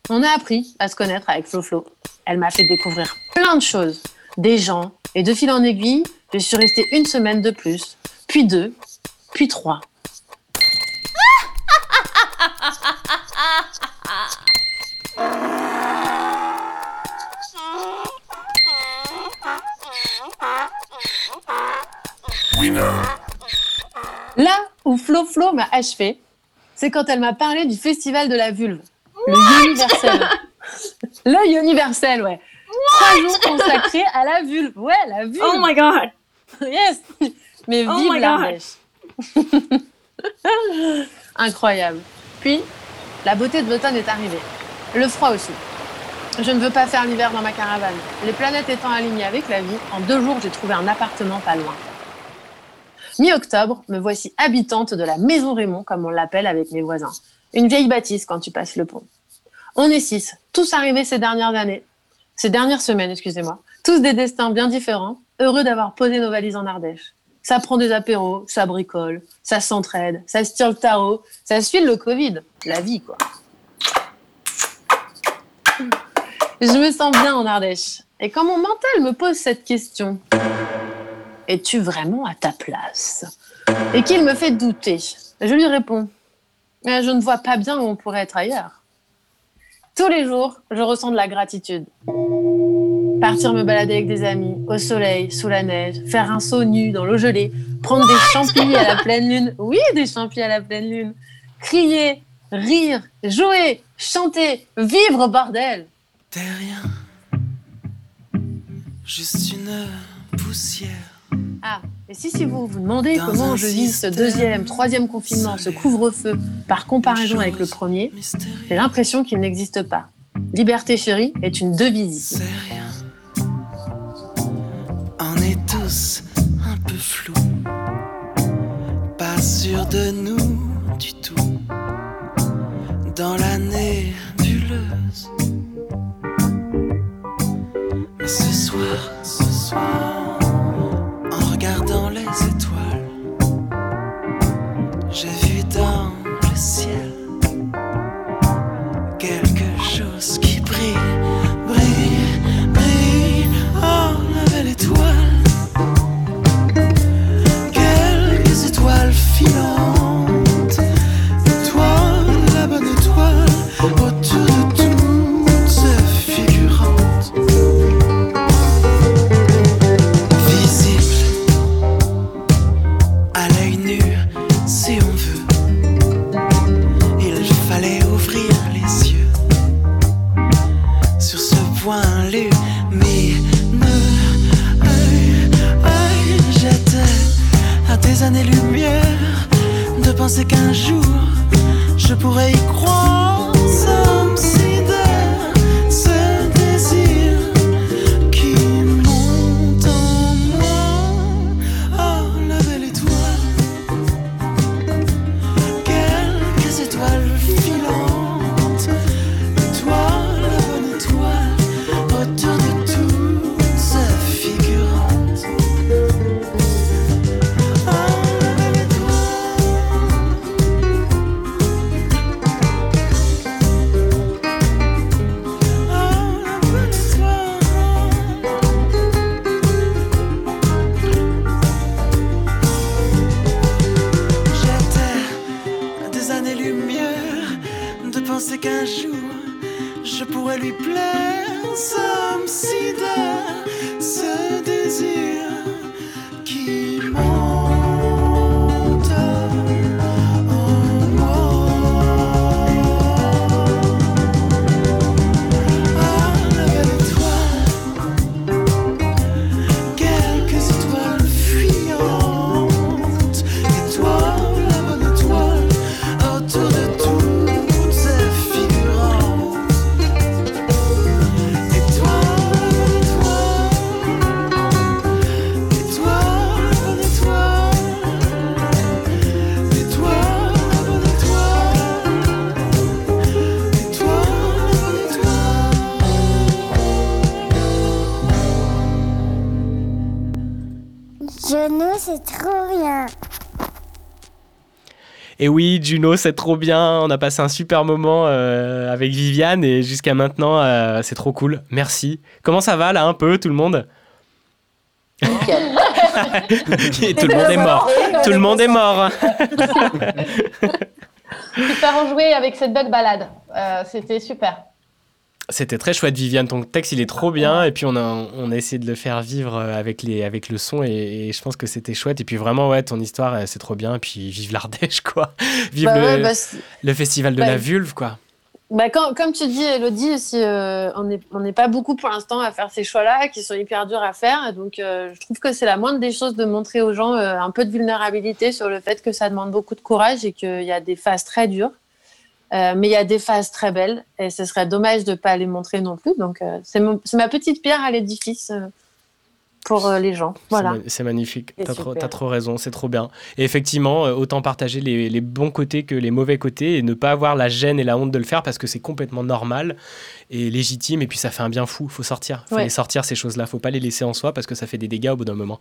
On a appris à se connaître avec Flo-Flo. Elle m'a fait découvrir plein de choses, des gens, et de fil en aiguille, je suis restée une semaine de plus, puis deux, puis trois. Là où Flo Flo m'a achevé, c'est quand elle m'a parlé du festival de la vulve. Le universel. L'œil universel, ouais. trois jours consacrés à la vulve. Ouais, la vulve. Oh my god. Yes. Mais Oh vive l'Ardèche. Incroyable. Puis, la beauté de l'automne est arrivée. Le froid aussi. Je ne veux pas faire l'hiver dans ma caravane. Les planètes étant alignées avec la vie, en deux jours, j'ai trouvé un appartement pas loin. Mi-octobre, me voici habitante de la Maison Raymond, comme on l'appelle avec mes voisins. Une vieille bâtisse quand tu passes le pont. On est six, tous arrivés ces dernières années, ces dernières semaines, excusez-moi. Tous des destins bien différents, heureux d'avoir posé nos valises en Ardèche. Ça prend des apéros, ça bricole, ça s'entraide, ça se tire le tarot, ça suit le Covid. La vie, quoi. Je me sens bien en Ardèche. Et quand mon mental me pose cette question, es-tu vraiment à ta place Et qu'il me fait douter, je lui réponds, Eh, je ne vois pas bien où on pourrait être ailleurs. Tous les jours, je ressens de la gratitude. Partir me balader avec des amis, au soleil, sous la neige, faire un saut nu dans l'eau gelée, prendre des champis à la pleine lune. Oui, des champis à la pleine lune. Crier, rire, jouer, chanter, vivre, bordel. T'es rien, juste une poussière. Ah, et si, si vous vous demandez Dans comment je vis ce deuxième, troisième confinement, ce couvre-feu, par comparaison avec le premier, j'ai l'impression qu'il n'existe pas. Liberté chérie est une devise. On est tous un peu flous, pas sûrs de nous du tout. Dans la nébuleuse. Mais ce soir, ce soir, nobles penser qu'un jour je pourrais c'est trop bien. Et oui, Juno, c'est trop bien. On a passé un super moment euh, avec Viviane et jusqu'à maintenant, euh, c'est trop cool. Merci. Comment ça va là, un peu, tout le monde? Et Tout le monde est mort. Tout le monde est mort. Super enjoué avec cette belle balade. Euh, C'était super. C'était très chouette, Viviane. Ton texte, il est trop bien. Et puis, on a, on a essayé de le faire vivre euh, avec, les, avec le son. Et, et je pense que c'était chouette. Et puis, vraiment, ouais, ton histoire, euh, c'est trop bien. Et puis, vive l'Ardèche, quoi. Vive Bah le, ouais, bah, le festival de bah, la vulve, quoi. Bah, quand- comme tu dis, Elodie, si, euh, on n'est on pas beaucoup pour l'instant à faire ces choix-là, qui sont hyper durs à faire. Donc, euh, je trouve que c'est la moindre des choses de montrer aux gens euh, un peu de vulnérabilité sur le fait que ça demande beaucoup de courage et qu'il y a des phases très dures. Euh, mais il y a des phases très belles et ce serait dommage de ne pas les montrer non plus. Donc, euh, c'est ma petite pierre à l'édifice euh, pour euh, les gens. Voilà. C'est ma- C'est magnifique. T'as trop, raison, c'est trop bien. Et effectivement, euh, autant partager les, les bons côtés que les mauvais côtés et ne pas avoir la gêne et la honte de le faire parce que c'est complètement normal et légitime. Et puis ça fait un bien fou. Faut sortir. Faut Ouais. les sortir ces choses-là. Faut pas les laisser en soi parce que ça fait des dégâts au bout d'un moment.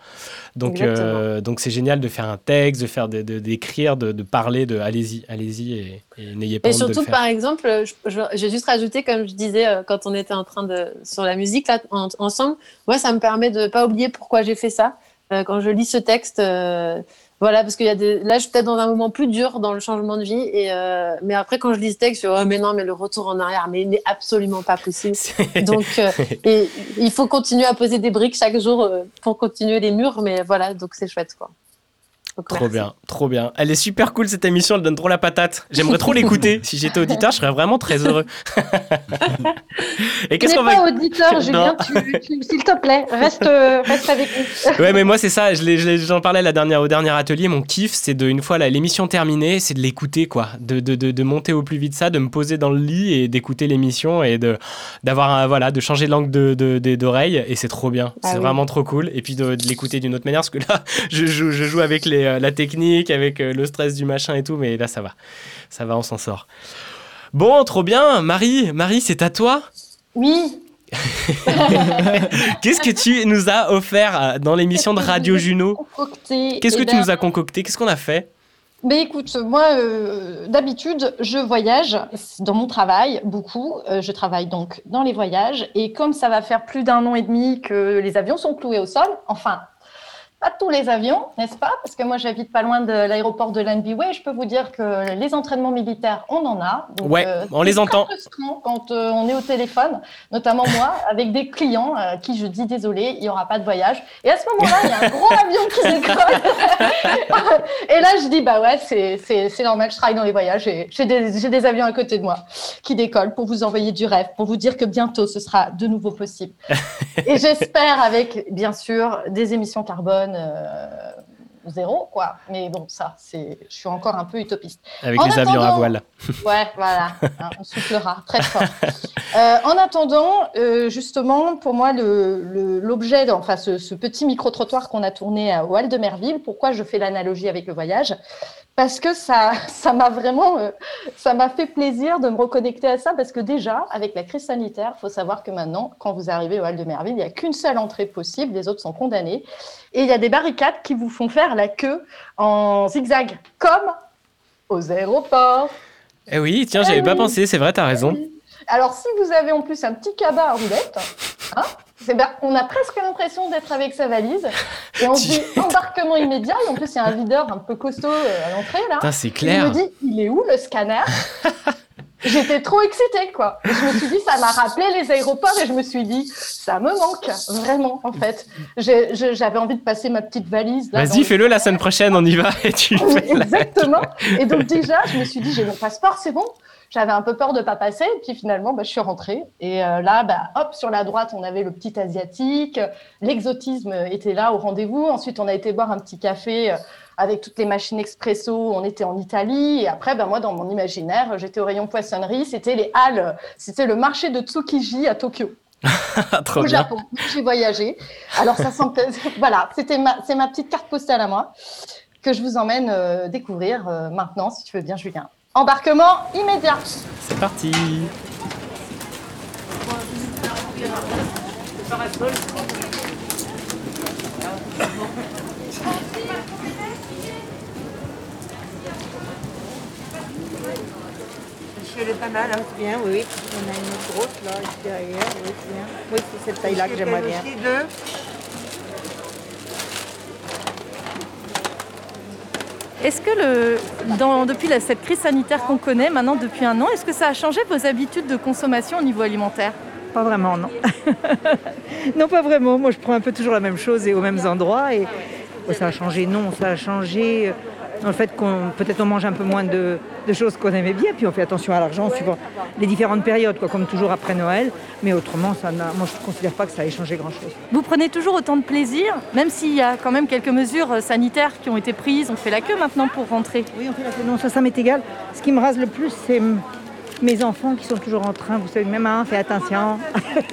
Donc, euh, donc c'est génial de faire un texte, de faire, de- de- d'écrire, de, de parler. De allez-y, allez-y et, et n'ayez pas Et honte de le surtout, faire. par exemple, j'ai juste rajouté, comme je disais quand on était en train de sur la musique là en- ensemble, moi ça me permet de pas oublier pourquoi j'ai fait ça Euh, quand je lis ce texte. euh, voilà, parce qu'il y a des là, je suis peut-être dans un moment plus dur dans le changement de vie, et euh, mais après quand je lis ce texte, je suis oh mais non, mais le retour en arrière, mais il n'est absolument pas possible. donc et il faut continuer à poser des briques chaque jour pour continuer les murs, mais voilà, donc c'est chouette quoi. Donc, Trop merci. bien, trop bien. Elle est super cool cette émission, elle donne trop la patate. J'aimerais trop l'écouter. Si j'étais auditeur, je serais vraiment très heureux. Et qu'est-ce qu'on va pas auditeur, Julien, s'il te plaît, reste, euh, reste avec nous. Ouais, mais moi, c'est ça. je je J'en parlais la dernière, au dernier atelier. Mon kiff, c'est de, une fois l'émission terminée, c'est de l'écouter, quoi. De, de, de, de monter au plus vite ça, de me poser dans le lit et d'écouter l'émission et de, d'avoir, un- voilà, de changer l'angle de, d'oreille. Et c'est trop bien. Ah c'est oui. vraiment trop cool. Et puis de, de l'écouter d'une autre manière, parce que là, je joue, je joue avec les, euh, la technique, avec euh, le stress du machin et tout. Mais là, ça va. Ça va, on s'en sort. Bon, trop bien. Marie, Marie, c'est à toi. Oui, Qu'est-ce que tu nous as offert euh, dans l'émission de Radio Juno. Qu'est-ce que Eh tu ben, nous as concocté? Qu'est-ce qu'on a fait? Mais écoute, moi, euh, d'habitude, je voyage dans mon travail beaucoup. Euh, je travaille donc dans les voyages. Et comme ça va faire plus d'un an et demi que les avions sont cloués au sol, enfin, pas tous les avions, n'est-ce pas? Parce que moi, j'habite pas loin de l'aéroport de Lanbyway. Je peux vous dire que les entraînements militaires, on en a. Donc, Ouais, euh, on les entend. frustrant quand euh, on est au téléphone, notamment moi, avec des clients à qui je dis désolé, il n'y aura pas de voyage. Et à ce moment-là, il y a un gros avion qui décolle. et là, je dis, bah ouais, c'est- normal, je travaille dans les voyages et j'ai des, j'ai des avions à côté de moi qui décollent pour vous envoyer du rêve, pour vous dire que bientôt ce sera de nouveau possible. et j'espère avec, bien sûr, des émissions carbone euh, zéro, quoi. Mais bon, ça, c'est, je suis encore un peu utopiste. Avec En les avions à voile. Ouais, voilà, hein, on soufflera très fort. Euh, en attendant, euh, justement, pour moi, le- le- l'objet, enfin, ce, ce petit micro-trottoir qu'on a tourné à- Hall de Merville, pourquoi je fais l'analogie avec le voyage? Parce que ça ça m'a vraiment, euh, ça m'a fait plaisir de me reconnecter à ça, parce que déjà, avec la crise sanitaire, il faut savoir que maintenant, quand vous arrivez au Hall de Merville, il n'y a qu'une seule entrée possible, les autres sont condamnés, et il y a des barricades qui vous font faire la queue en zigzag, comme aux aéroports. Eh oui, tiens, j'avais Eh pas oui. pensé, c'est vrai, t'as raison. Alors, si vous avez en plus un petit cabas à roulette, hein, c'est ben, on a presque l'impression d'être avec sa valise. Et on se dit embarquement immédiat. Et en plus, il y a un videur un peu costaud euh, à l'entrée, là. C'est clair. Il me dit, il est où le scanner? J'étais trop excitée, quoi. Et je me suis dit, ça m'a rappelé les aéroports et je me suis dit, ça me manque, vraiment, en fait. J'avais envie de passer ma petite valise. Vas-y, le- fais-le la semaine prochaine, on y va et tu exactement. Et donc déjà, je me suis dit, j'ai mon passeport, c'est bon. J'avais un peu peur de pas passer, et puis finalement, bah, je suis rentrée. Et euh, là, bah, hop, sur la droite, on avait le petit asiatique. L'exotisme était là au rendez-vous. Ensuite, on a été boire un petit café euh, avec toutes les machines expresso. On était en Italie. Et après, bah, moi, dans mon imaginaire, j'étais au rayon poissonnerie. C'était les halles, c'était le marché de Tsukiji à Tokyo Trop au. Japon. J'ai voyagé. Alors ça sent... voilà, c'était ma... c'est ma petite carte postale à moi que je vous emmène euh, découvrir euh, maintenant, si tu veux bien, Julien. Embarquement immédiat. C'est parti. Elle est pas mal, hein, c'est bien, oui. On a une autre grosse là, ici derrière, oui, c'est bien. Oui, c'est cette taille-là que j'aimerais bien. deux. Est-ce que le, depuis cette crise sanitaire qu'on connaît maintenant depuis un an, est-ce que ça a changé vos habitudes de consommation au niveau alimentaire? Pas vraiment, non. non, pas vraiment. Moi, je prends un peu toujours la même chose et aux mêmes endroits. Oh, ça a changé, non, ça a changé. dans le fait qu'on peut-être on mange un peu moins de, de choses qu'on aimait bien, puis on fait attention à l'argent suivant les différentes périodes, quoi, comme toujours après Noël. Mais autrement, ça moi je ne considère pas que ça ait changé grand-chose. Vous prenez toujours autant de plaisir, même s'il y a quand même quelques mesures euh, sanitaires qui ont été prises. On fait la queue maintenant pour rentrer. Oui, on fait la queue. Non, ça, ça m'est égal. Ce qui me rase le plus, c'est mes enfants qui sont toujours en train. Vous savez, même un fait attention.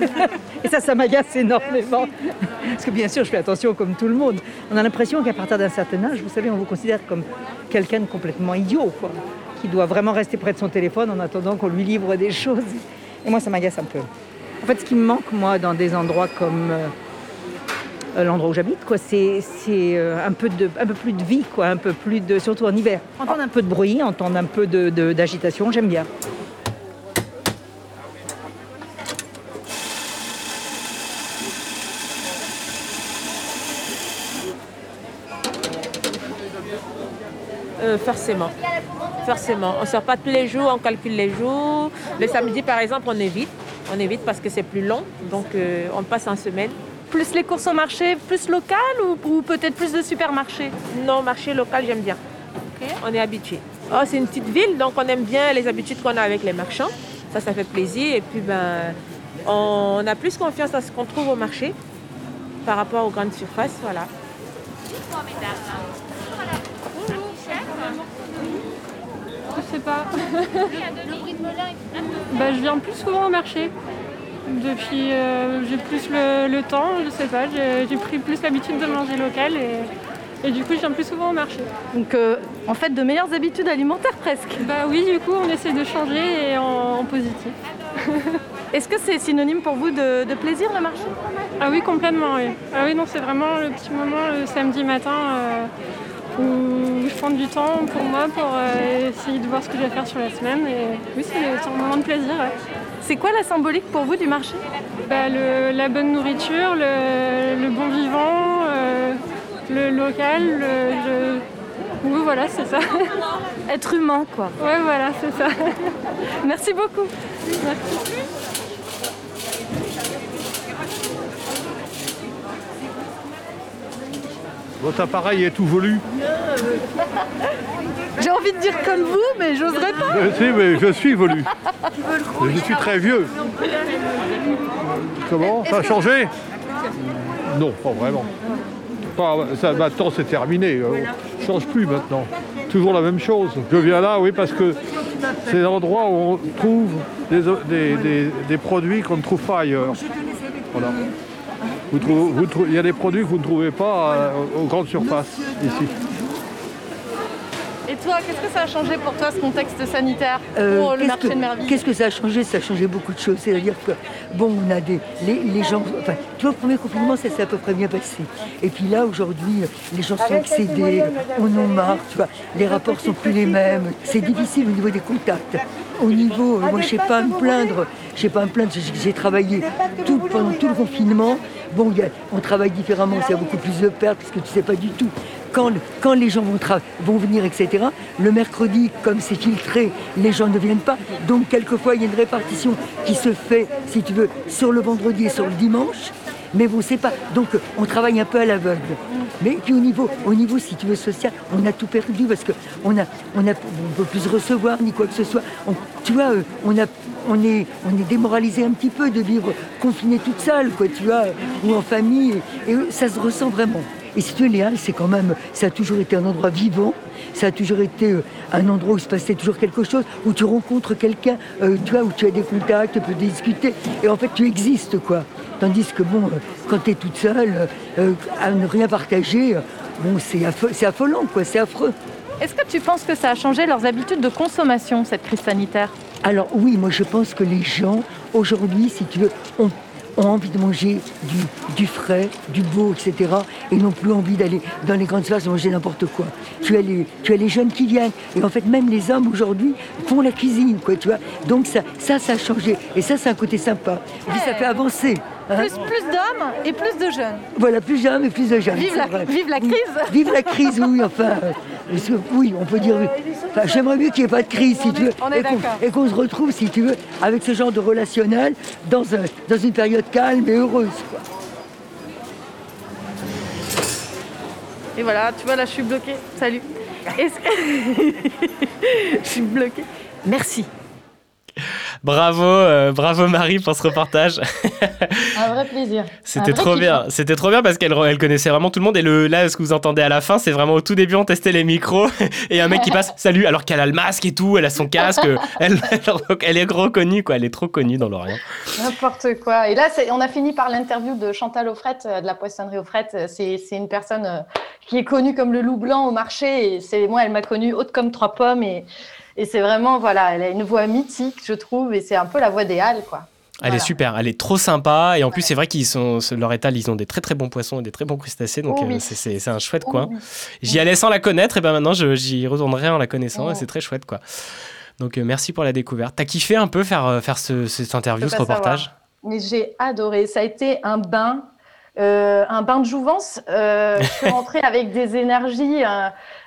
Et ça, ça m'agace énormément. Parce que bien sûr, je fais attention comme tout le monde. On a l'impression qu'à partir d'un certain âge, vous savez, on vous considère comme quelqu'un de complètement idiot, quoi. Qui doit vraiment rester près de son téléphone en attendant qu'on lui livre des choses. Et moi, ça m'agace un peu. En fait, ce qui me manque, moi, dans des endroits comme euh, euh, l'endroit où j'habite, quoi, c'est c'est, euh, un, peu de, un peu plus de vie, quoi, un peu plus de, surtout en hiver. Entendre un peu de bruit, entendre un peu de- de- d'agitation, j'aime bien. Euh, forcément. Forcément. On ne sort pas tous les jours, on calcule les jours. Le samedi, par exemple, on évite. On évite parce que c'est plus long. Donc, euh, on passe en semaine. Plus les courses au marché, plus local ou, ou peut-être plus de supermarchés? Non, marché local, j'aime bien. On est habitué. Oh, c'est une petite ville, donc on aime bien les habitudes qu'on a avec les marchands. Ça, ça fait plaisir. Et puis, ben, on a plus confiance à ce qu'on trouve au marché par rapport aux grandes surfaces. Voilà. Sais pas. bah, je viens plus souvent au marché. Depuis, euh, j'ai plus le, le temps, je sais pas, j'ai j'ai pris plus l'habitude de manger local et, et du coup je viens plus souvent au marché. Donc euh, en fait de meilleures habitudes alimentaires presque. Bah oui, du coup on essaie de changer et en, en positif. Est-ce que c'est synonyme pour vous de, de plaisir le marché? Ah oui, complètement, oui. Ah oui, non, c'est vraiment le petit moment le samedi matin euh, où je prends du temps pour moi pour euh, essayer de voir ce que je vais faire sur la semaine. Et oui, c'est un moment de plaisir. ouais. C'est quoi la symbolique pour vous du marché? Bah, le- La bonne nourriture, le, le bon vivant, euh, le local, le, le- Oui, voilà, c'est ça. Être humain, quoi. Ouais, voilà, c'est ça. Merci beaucoup. Merci. Votre appareil est tout volu. J'ai envie de dire comme vous, mais j'oserais pas. Je sais, mais je suis velu. Je suis très vieux. Comment Ça a changé Non, pas vraiment. Pas- ça, maintenant, c'est terminé. euh, Ça change plus maintenant. Toujours la même chose. Je viens là, oui, parce que c'est l'endroit où on trouve des, des- des- des produits qu'on ne trouve pas ailleurs. Voilà. Vous trouvez- vous trouvez- Il y a des produits que vous ne trouvez pas euh, aux grandes surfaces ici. Et toi, qu'est-ce que ça a changé pour toi ce contexte sanitaire Euh, pour le qu'est-ce marché que- de Merville? Qu'est-ce que ça a changé? Ça a changé beaucoup de choses. C'est-à-dire que, bon, on a des. Les, les gens. Enfin, tu vois, le premier confinement, ça s'est à peu près bien passé. Et puis là, aujourd'hui, les gens sont excédés, on en marre, tu vois. Les rapports sont plus les mêmes. C'est difficile au niveau des contacts. Au niveau. euh, Moi, je sais pas à me plaindre. Je sais pas à me plaindre. J'ai j'ai travaillé tout, pendant tout le confinement. Bon, on travaille différemment, a beaucoup plus de pertes parce que tu sais pas du tout. Quand, quand les gens vont, vont venir, etc., le mercredi, comme c'est filtré, les gens ne viennent pas. Donc, quelquefois, il y a une répartition qui se fait, si tu veux, sur le vendredi et sur le dimanche. Mais bon, c'est pas. Donc, euh, on travaille un peu à l'aveugle. Mais puis au niveau, au niveau, si tu veux, social, on a tout perdu parce que on a, on a, on peut plus recevoir ni quoi que ce soit. On- tu vois, euh, on a, on est, on est démoralisé un petit peu de vivre confiné toute seule, quoi, tu vois, ou en famille. Et, et ça se ressent vraiment. Et si tu veux, les c'est quand même, ça a toujours été un endroit vivant. Ça a toujours été euh, un endroit où se passait toujours quelque chose, où tu rencontres quelqu'un, euh, tu vois, où tu as des contacts, tu peux discuter, et en fait tu existes, quoi. Tandis que bon, euh, quand tu es toute seule, euh, euh, à ne rien partager, bon, c'est affo- c'est affolant, quoi, c'est affreux. Est-ce que tu penses que ça a changé leurs habitudes de consommation, cette crise sanitaire? Alors oui, moi je pense que les gens, aujourd'hui, si tu veux, ont, ont envie de manger du, du frais, du beau, etc. Et n'ont plus envie d'aller dans les grandes surfaces manger n'importe quoi. Tu as, les, tu as les jeunes qui viennent. Et en fait, même les hommes aujourd'hui font la cuisine, quoi, tu vois. Donc ça, ça, ça a changé. Et ça, c'est un côté sympa. Et puis ça fait avancer. Plus, plus d'hommes et plus de jeunes. Voilà, plus d'hommes et plus de jeunes. Vive la- vrai. vive la Oui. crise. Vive la crise, oui, enfin. euh, parce que, oui, on peut dire. Enfin, J'aimerais mieux qu'il n'y ait pas de crise, si tu veux. on est et qu'on- se retrouve, si tu veux, avec ce genre de relationnel dans, un- dans une période calme et heureuse. Quoi. Et voilà, tu vois, là, je suis bloquée. Salut. Que... je suis bloquée. Merci. Bravo, euh, bravo Marie pour ce reportage. Un vrai plaisir. C'était trop bien. C'était trop bien parce qu'elle elle connaissait vraiment tout le monde. Et le, là, ce que vous entendez à la fin, c'est vraiment au tout début, on testait les micros. Et un mec qui passe, salut, alors qu'elle a le masque et tout, elle a son casque. elle, elle, elle est reconnue, quoi. Elle est trop connue dans l'Orient. N'importe quoi. Et là, on a fini par l'interview de Chantal Offrette, euh, de la poissonnerie Offrette. Euh, C'est une personne qui est connue comme le loup blanc au marché. Et c'est moi, elle m'a connue haute comme trois pommes. Et, et c'est vraiment, voilà, elle a une voix mythique, je trouve. Et c'est un peu la voix des Halles, quoi. Elle est super, elle est trop sympa. Et en plus, c'est vrai qu'ils sont, leur étal, ils ont des très très bons poissons et des très bons crustacés. Donc, Oh euh, oui. c'est- un chouette Oh coin. oui. J'y allais sans la connaître. Et ben maintenant, j'y retournerai en la connaissant. Oh. Et c'est très chouette, quoi. Donc, euh, merci pour la découverte. T'as kiffé un peu faire, euh, faire ce, cette interview, ce reportage savoir. Mais j'ai adoré. Ça a été un bain, euh, un bain de jouvence. Euh, je suis rentrée avec des énergies,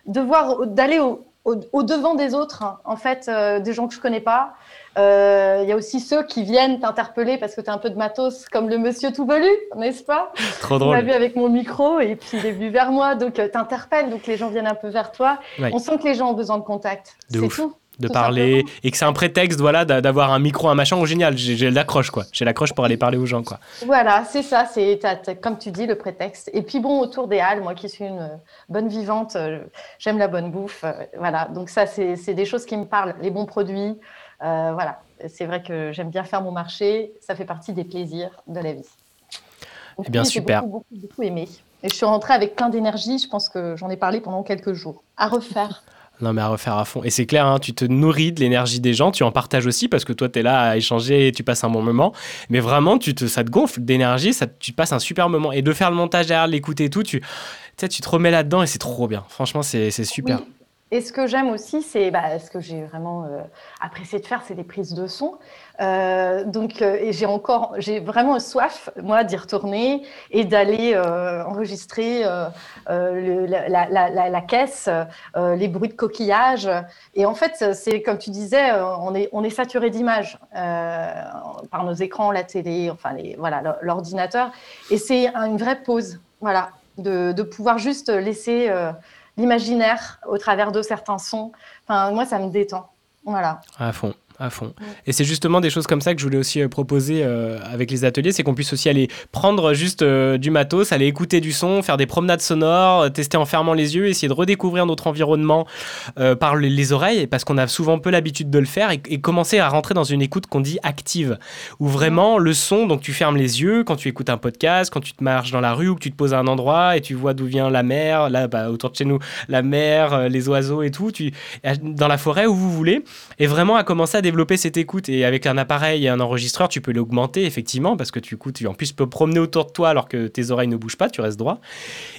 de voir, d'aller au, au- au devant des autres. hein. En fait, euh, des gens que je connais pas. Euh, Il y a aussi ceux qui viennent t'interpeller parce que tu as un peu de matos, comme le monsieur tout velu, n'est-ce pas? Trop On drôle. l'a vu avec mon micro et puis il est venu vers moi, donc euh, t'interpelles, donc les gens viennent un peu vers toi. Ouais. On sent que les gens ont besoin de contact. C'est tout. De tout parler simplement. et que c'est un prétexte voilà d'a- d'avoir un micro un machin oh, génial j'ai l'accroche quoi j'ai l'accroche pour aller parler aux gens quoi Voilà, c'est ça, c'est comme tu dis le prétexte. Et puis bon, autour des halles, moi qui suis une euh, bonne vivante, euh, j'aime la bonne bouffe, euh, voilà. Donc ça, c'est des choses qui me parlent, les bons produits, euh, voilà. C'est vrai que j'aime bien faire mon marché, ça fait partie des plaisirs de la vie. Donc Eh bien, oui, super. Beaucoup, beaucoup, beaucoup aimé. Et je suis rentrée avec plein d'énergie. Je pense que j'en ai parlé pendant quelques jours. À refaire. non mais à refaire à fond. Et c'est clair hein, tu te nourris de l'énergie des gens tu en partages aussi parce que toi tu es là à échanger et tu passes un bon moment. Mais vraiment tu te ça te gonfle d'énergie tu passes un super moment. Et de faire le montage derrière l'écouter et tout tu tu te remets là-dedans et c'est trop bien. Franchement c'est c'est super. Et ce que j'aime aussi, c'est bah, ce que j'ai vraiment euh, apprécié de faire, c'est des prises de son. Euh, donc, euh, j'ai encore, j'ai vraiment soif, moi, d'y retourner et d'aller enregistrer la, caisse, les bruits de coquillage. Et en fait, c'est comme tu disais, on est, saturé d'images par nos écrans, la télé, enfin, voilà, l'ordinateur. Et c'est un- une vraie pause, voilà, de, pouvoir juste laisser l'imaginaire au travers de certains sons. Enfin, moi, ça me détend. Voilà. À fond, à fond. Et c'est justement des choses comme ça que je voulais aussi euh, proposer euh, avec les ateliers, c'est qu'on puisse aussi aller prendre juste euh, du matos, aller écouter du son, faire des promenades sonores, tester en fermant les yeux, essayer de redécouvrir notre environnement par les, les oreilles, parce qu'on a souvent peu l'habitude de le faire, et, et commencer à rentrer dans une écoute qu'on dit active, où vraiment le son, donc tu fermes les yeux quand tu écoutes un podcast, quand tu te marches dans la rue ou que tu te poses à un endroit et tu vois d'où vient la mer, là bah, autour de chez nous, la mer, les oiseaux et tout, tu, dans la forêt où vous voulez, et vraiment à commencer à développer cette écoute. Et avec un appareil et un enregistreur, tu peux l'augmenter effectivement, parce que tu écoutes, tu en plus peux promener autour de toi alors que tes oreilles ne bougent pas, tu restes droit.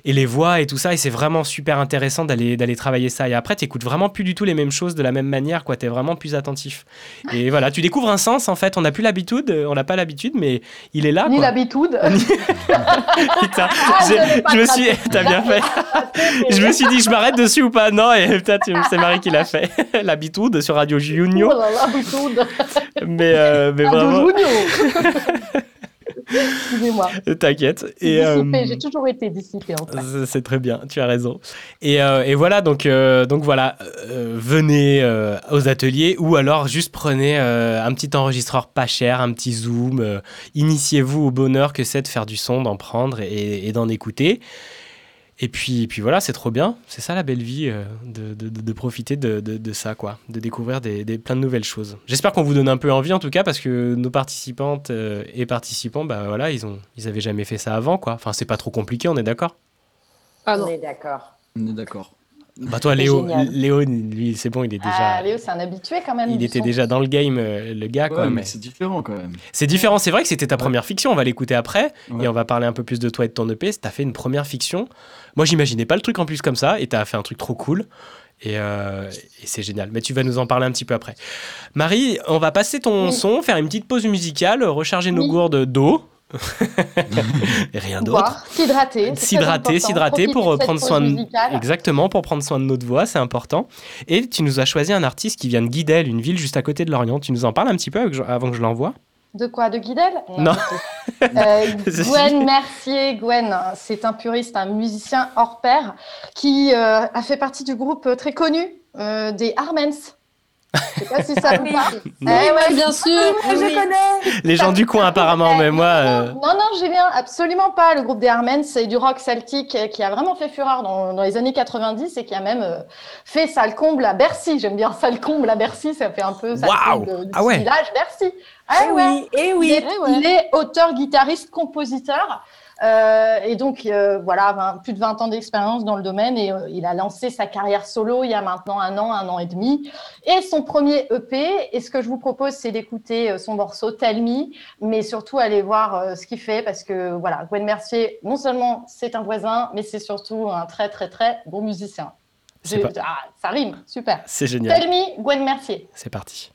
Et les voix et tout ça, et c'est vraiment super intéressant d'aller d'aller travailler ça. Et après, tu écoutes vraiment plus du tout les mêmes choses de la même manière, quoi. Tu es vraiment plus attentif. Et voilà, tu découvres un sens en fait. On n'a plus l'habitude, euh, on n'a pas l'habitude, mais il est là. Ni l'habitude. Putain, Ah, je me suis, t'as bien fait. je me suis dit, je m'arrête dessus ou pas? Non, et putain, c'est Marie qui l'a fait. L'habitude sur Radio Junior. Oh là là, Mais, euh, mais vraiment. Excusez-moi. t'inquiète. Et, euh, J'ai toujours été dissipée en fait. c'est- c'est très bien, tu as raison. Et, euh, et voilà, donc, euh, donc voilà, venez aux ateliers ou alors juste prenez un petit enregistreur pas cher, un petit zoom. Initiez-vous au bonheur que c'est de faire du son, d'en prendre et, et d'en écouter. Et puis, et puis voilà, c'est trop bien. C'est ça la belle vie, euh, de, de- de- de profiter de, de- de ça, quoi. De découvrir des, des- plein de nouvelles choses. J'espère qu'on vous donne un peu envie, en tout cas, parce que nos participantes euh, et participants, bah voilà, ils, ont, ils avaient jamais fait ça avant, quoi. Enfin, c'est pas trop compliqué, on est d'accord? On est d'accord. On est d'accord. Bah toi, Léo. Léo, lui, c'est bon, il est déjà... Ah, Léo, c'est un habitué quand même. Il était son. déjà dans le game, euh, le gars, quoi. Ouais, mais mais- c'est différent quand même. C'est différent, c'est vrai que c'était ta première fiction, on va l'écouter après, Ouais. et on va parler un peu plus de toi et de ton EP, t'as fait une première fiction. Moi j'imaginais pas le truc en plus comme ça, et t'as fait un truc trop cool, et, euh, et c'est génial. Mais tu vas nous en parler un petit peu après. Marie, on va passer ton Oui. son, faire une petite pause musicale, recharger nos gourdes d'eau. rien d'autre. S'hydrater. S'hydrater, important. s'hydrater pour prendre soin de exactement pour prendre soin de notre voix, c'est important. Et tu nous as choisi un artiste qui vient de Guidel, une ville juste à côté de Lorient. Tu nous en parles un petit peu avant que je l'envoie? De quoi De Guidel Non. Euh. Gwen Mercier, Gwen, c'est un puriste, un musicien hors pair qui euh, a fait partie du groupe très connu euh, des Armens. Je sais pas si ça vous parle. Oui, oui, bien sûr. Oui, je Oui. connais. Les gens du coin, apparemment, mais moi. euh, Non, non, j'ai bien, absolument pas. Le groupe des Armens, c'est du rock celtique qui a vraiment fait fureur dans, dans les années 90 et qui a même euh, fait salle comble à Bercy. J'aime bien salle comble à Bercy, ça fait un peu comble de- du Ah ouais. village Bercy. Ah Eh ouais. oui, eh oui. Il est, il est auteur, guitariste, compositeur. Euh, et donc, euh, voilà, plus de 20 ans d'expérience dans le domaine. Et euh, il a lancé sa carrière solo il y a maintenant un an, un an et demi. Et son premier EP. Et ce que je vous propose, c'est d'écouter son morceau Tell Me, mais surtout aller voir ce qu'il fait. Parce que, voilà, Gwen Mercier, non seulement c'est un voisin, mais c'est surtout un très, très, très bon musicien. C'est Je- ah, ça rime, super. C'est génial. Tell Me, Gwen Mercier. C'est parti.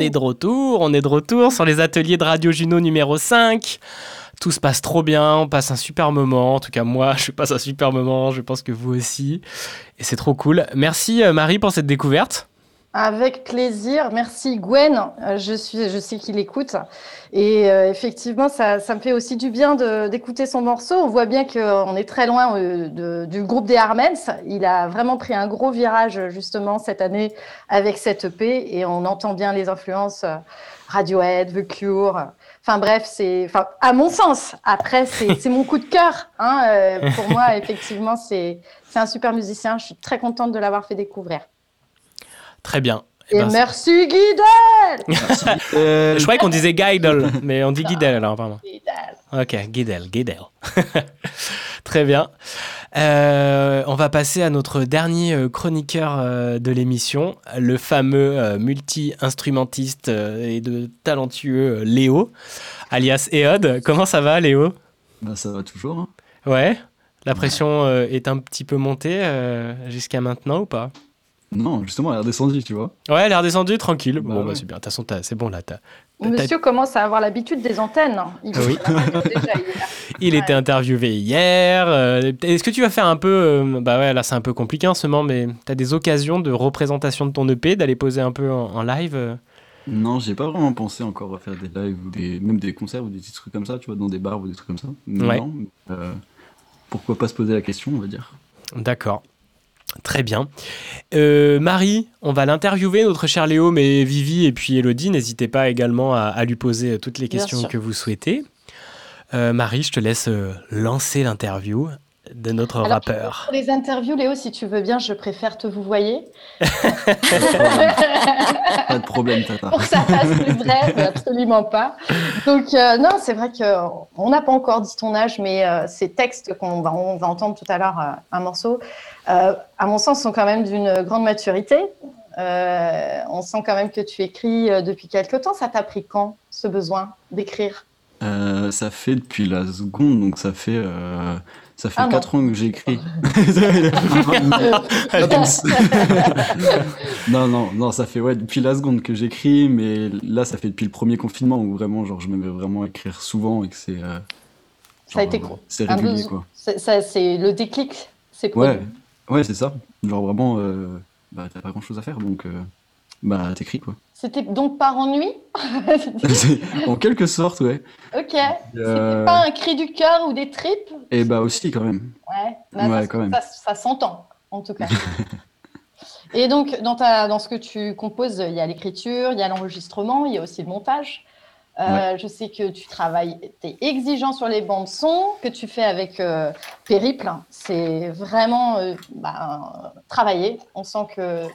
On est de retour, on est de retour sur les ateliers de Radio Juno numéro 5. Tout se passe trop bien, on passe un super moment. En tout cas, moi, je passe un super moment. Je pense que vous aussi. Et c'est trop cool. Merci euh, Marie pour cette découverte. Avec plaisir. Merci Gwen. Euh, Je, suis, je sais qu'il écoute. Et euh, effectivement, ça, ça me fait aussi du bien d'écouter son morceau. On voit bien qu'on est très loin euh, de- du groupe des Armens. Il a vraiment pris un gros virage justement cette année avec cette EP et on entend bien les influences euh, Radiohead, The Cure. Enfin bref, c'est, enfin, à mon sens. Après, c'est mon coup de cœur. hein. Euh, pour moi, effectivement, c'est un super musicien. Je suis très contente de l'avoir fait découvrir. Très bien. Eh Et ben, merci Guidel Je croyais qu'on disait Guidel, mais on dit Guidel alors, pardon. Ok, Guidel, Guidel. Très bien. Euh, on va passer à notre dernier euh, chroniqueur euh, de l'émission, le fameux multi-instrumentiste et de talentueux Léo, alias Eod. Comment ça va, Léo? Bah, ça va toujours. hein. Ouais La pression est un petit peu montée jusqu'à maintenant ou pas? Non, justement, elle est redescendue, tu vois. Ouais, elle est redescendue, tranquille. bon, bah, c'est bien. De toute façon, c'est bon là. t'as- Monsieur commence à avoir l'habitude des antennes. Il Oui. Il était interviewé hier. euh, Est-ce que tu vas faire un peu. euh, bah ouais, là c'est un peu compliqué en ce moment, mais tu as des occasions de représentation de ton EP, d'aller poser un peu en, en live euh? Non, j'ai pas vraiment pensé encore à faire des lives ou des, même des concerts ou des petits trucs comme ça, tu vois, dans des bars ou des trucs comme ça. Mais Ouais. non, euh, pourquoi pas se poser la question, on va dire. D'accord. Très bien. Euh, Marie, on va l'interviewer, notre cher Léo, mais Vivi et puis Elodie, n'hésitez pas également à, à lui poser euh, toutes les questions que vous souhaitez. Euh, Marie, je te laisse lancer l'interview de notre Alors, rappeur. Pour les interviews, Léo, si tu veux bien, je préfère te vous voyer. Pas de problème, Tata. pour que ça fasse plus bref, absolument pas. Donc, euh, non, c'est vrai qu'on n'a pas encore dit ton âge, mais euh, ces textes qu'on va, on va entendre tout à l'heure, euh, un morceau, euh, à mon sens, sont quand même d'une grande maturité. Euh, on sent quand même que tu écris euh, depuis quelque temps. Ça t'a pris quand, ce besoin d'écrire? Euh, ça fait depuis la seconde, donc ça fait, euh, ça fait Un an. 4 ans que j'écris. non, non, non, ça fait ouais, depuis la seconde que j'écris, mais là, ça fait depuis le premier confinement où vraiment, genre, je me mets vraiment à écrire souvent et que c'est. euh, Ça a été gros. C'est régulier, quoi. c'est- ça, C'est le déclic, c'est. Ouais, ouais, c'est ça. Genre vraiment, euh, bah, t'as pas grand chose à faire, donc euh, bah, t'écris, quoi. C'était donc par ennui en quelque sorte, ouais. Ok. Euh, C'était pas un cri du cœur ou des tripes? Et bah aussi, quand même. Ouais, bah, Ouais, ça, quand même. ça- ça s'entend, en tout cas. Et donc, dans, ta, dans ce que tu composes, il y a l'écriture, il y a l'enregistrement, il y a aussi le montage. Euh, Je sais que tu travailles, tu es exigeant sur les bandes son, que tu fais avec euh, Périple. C'est vraiment euh, bah, travailler. On sent que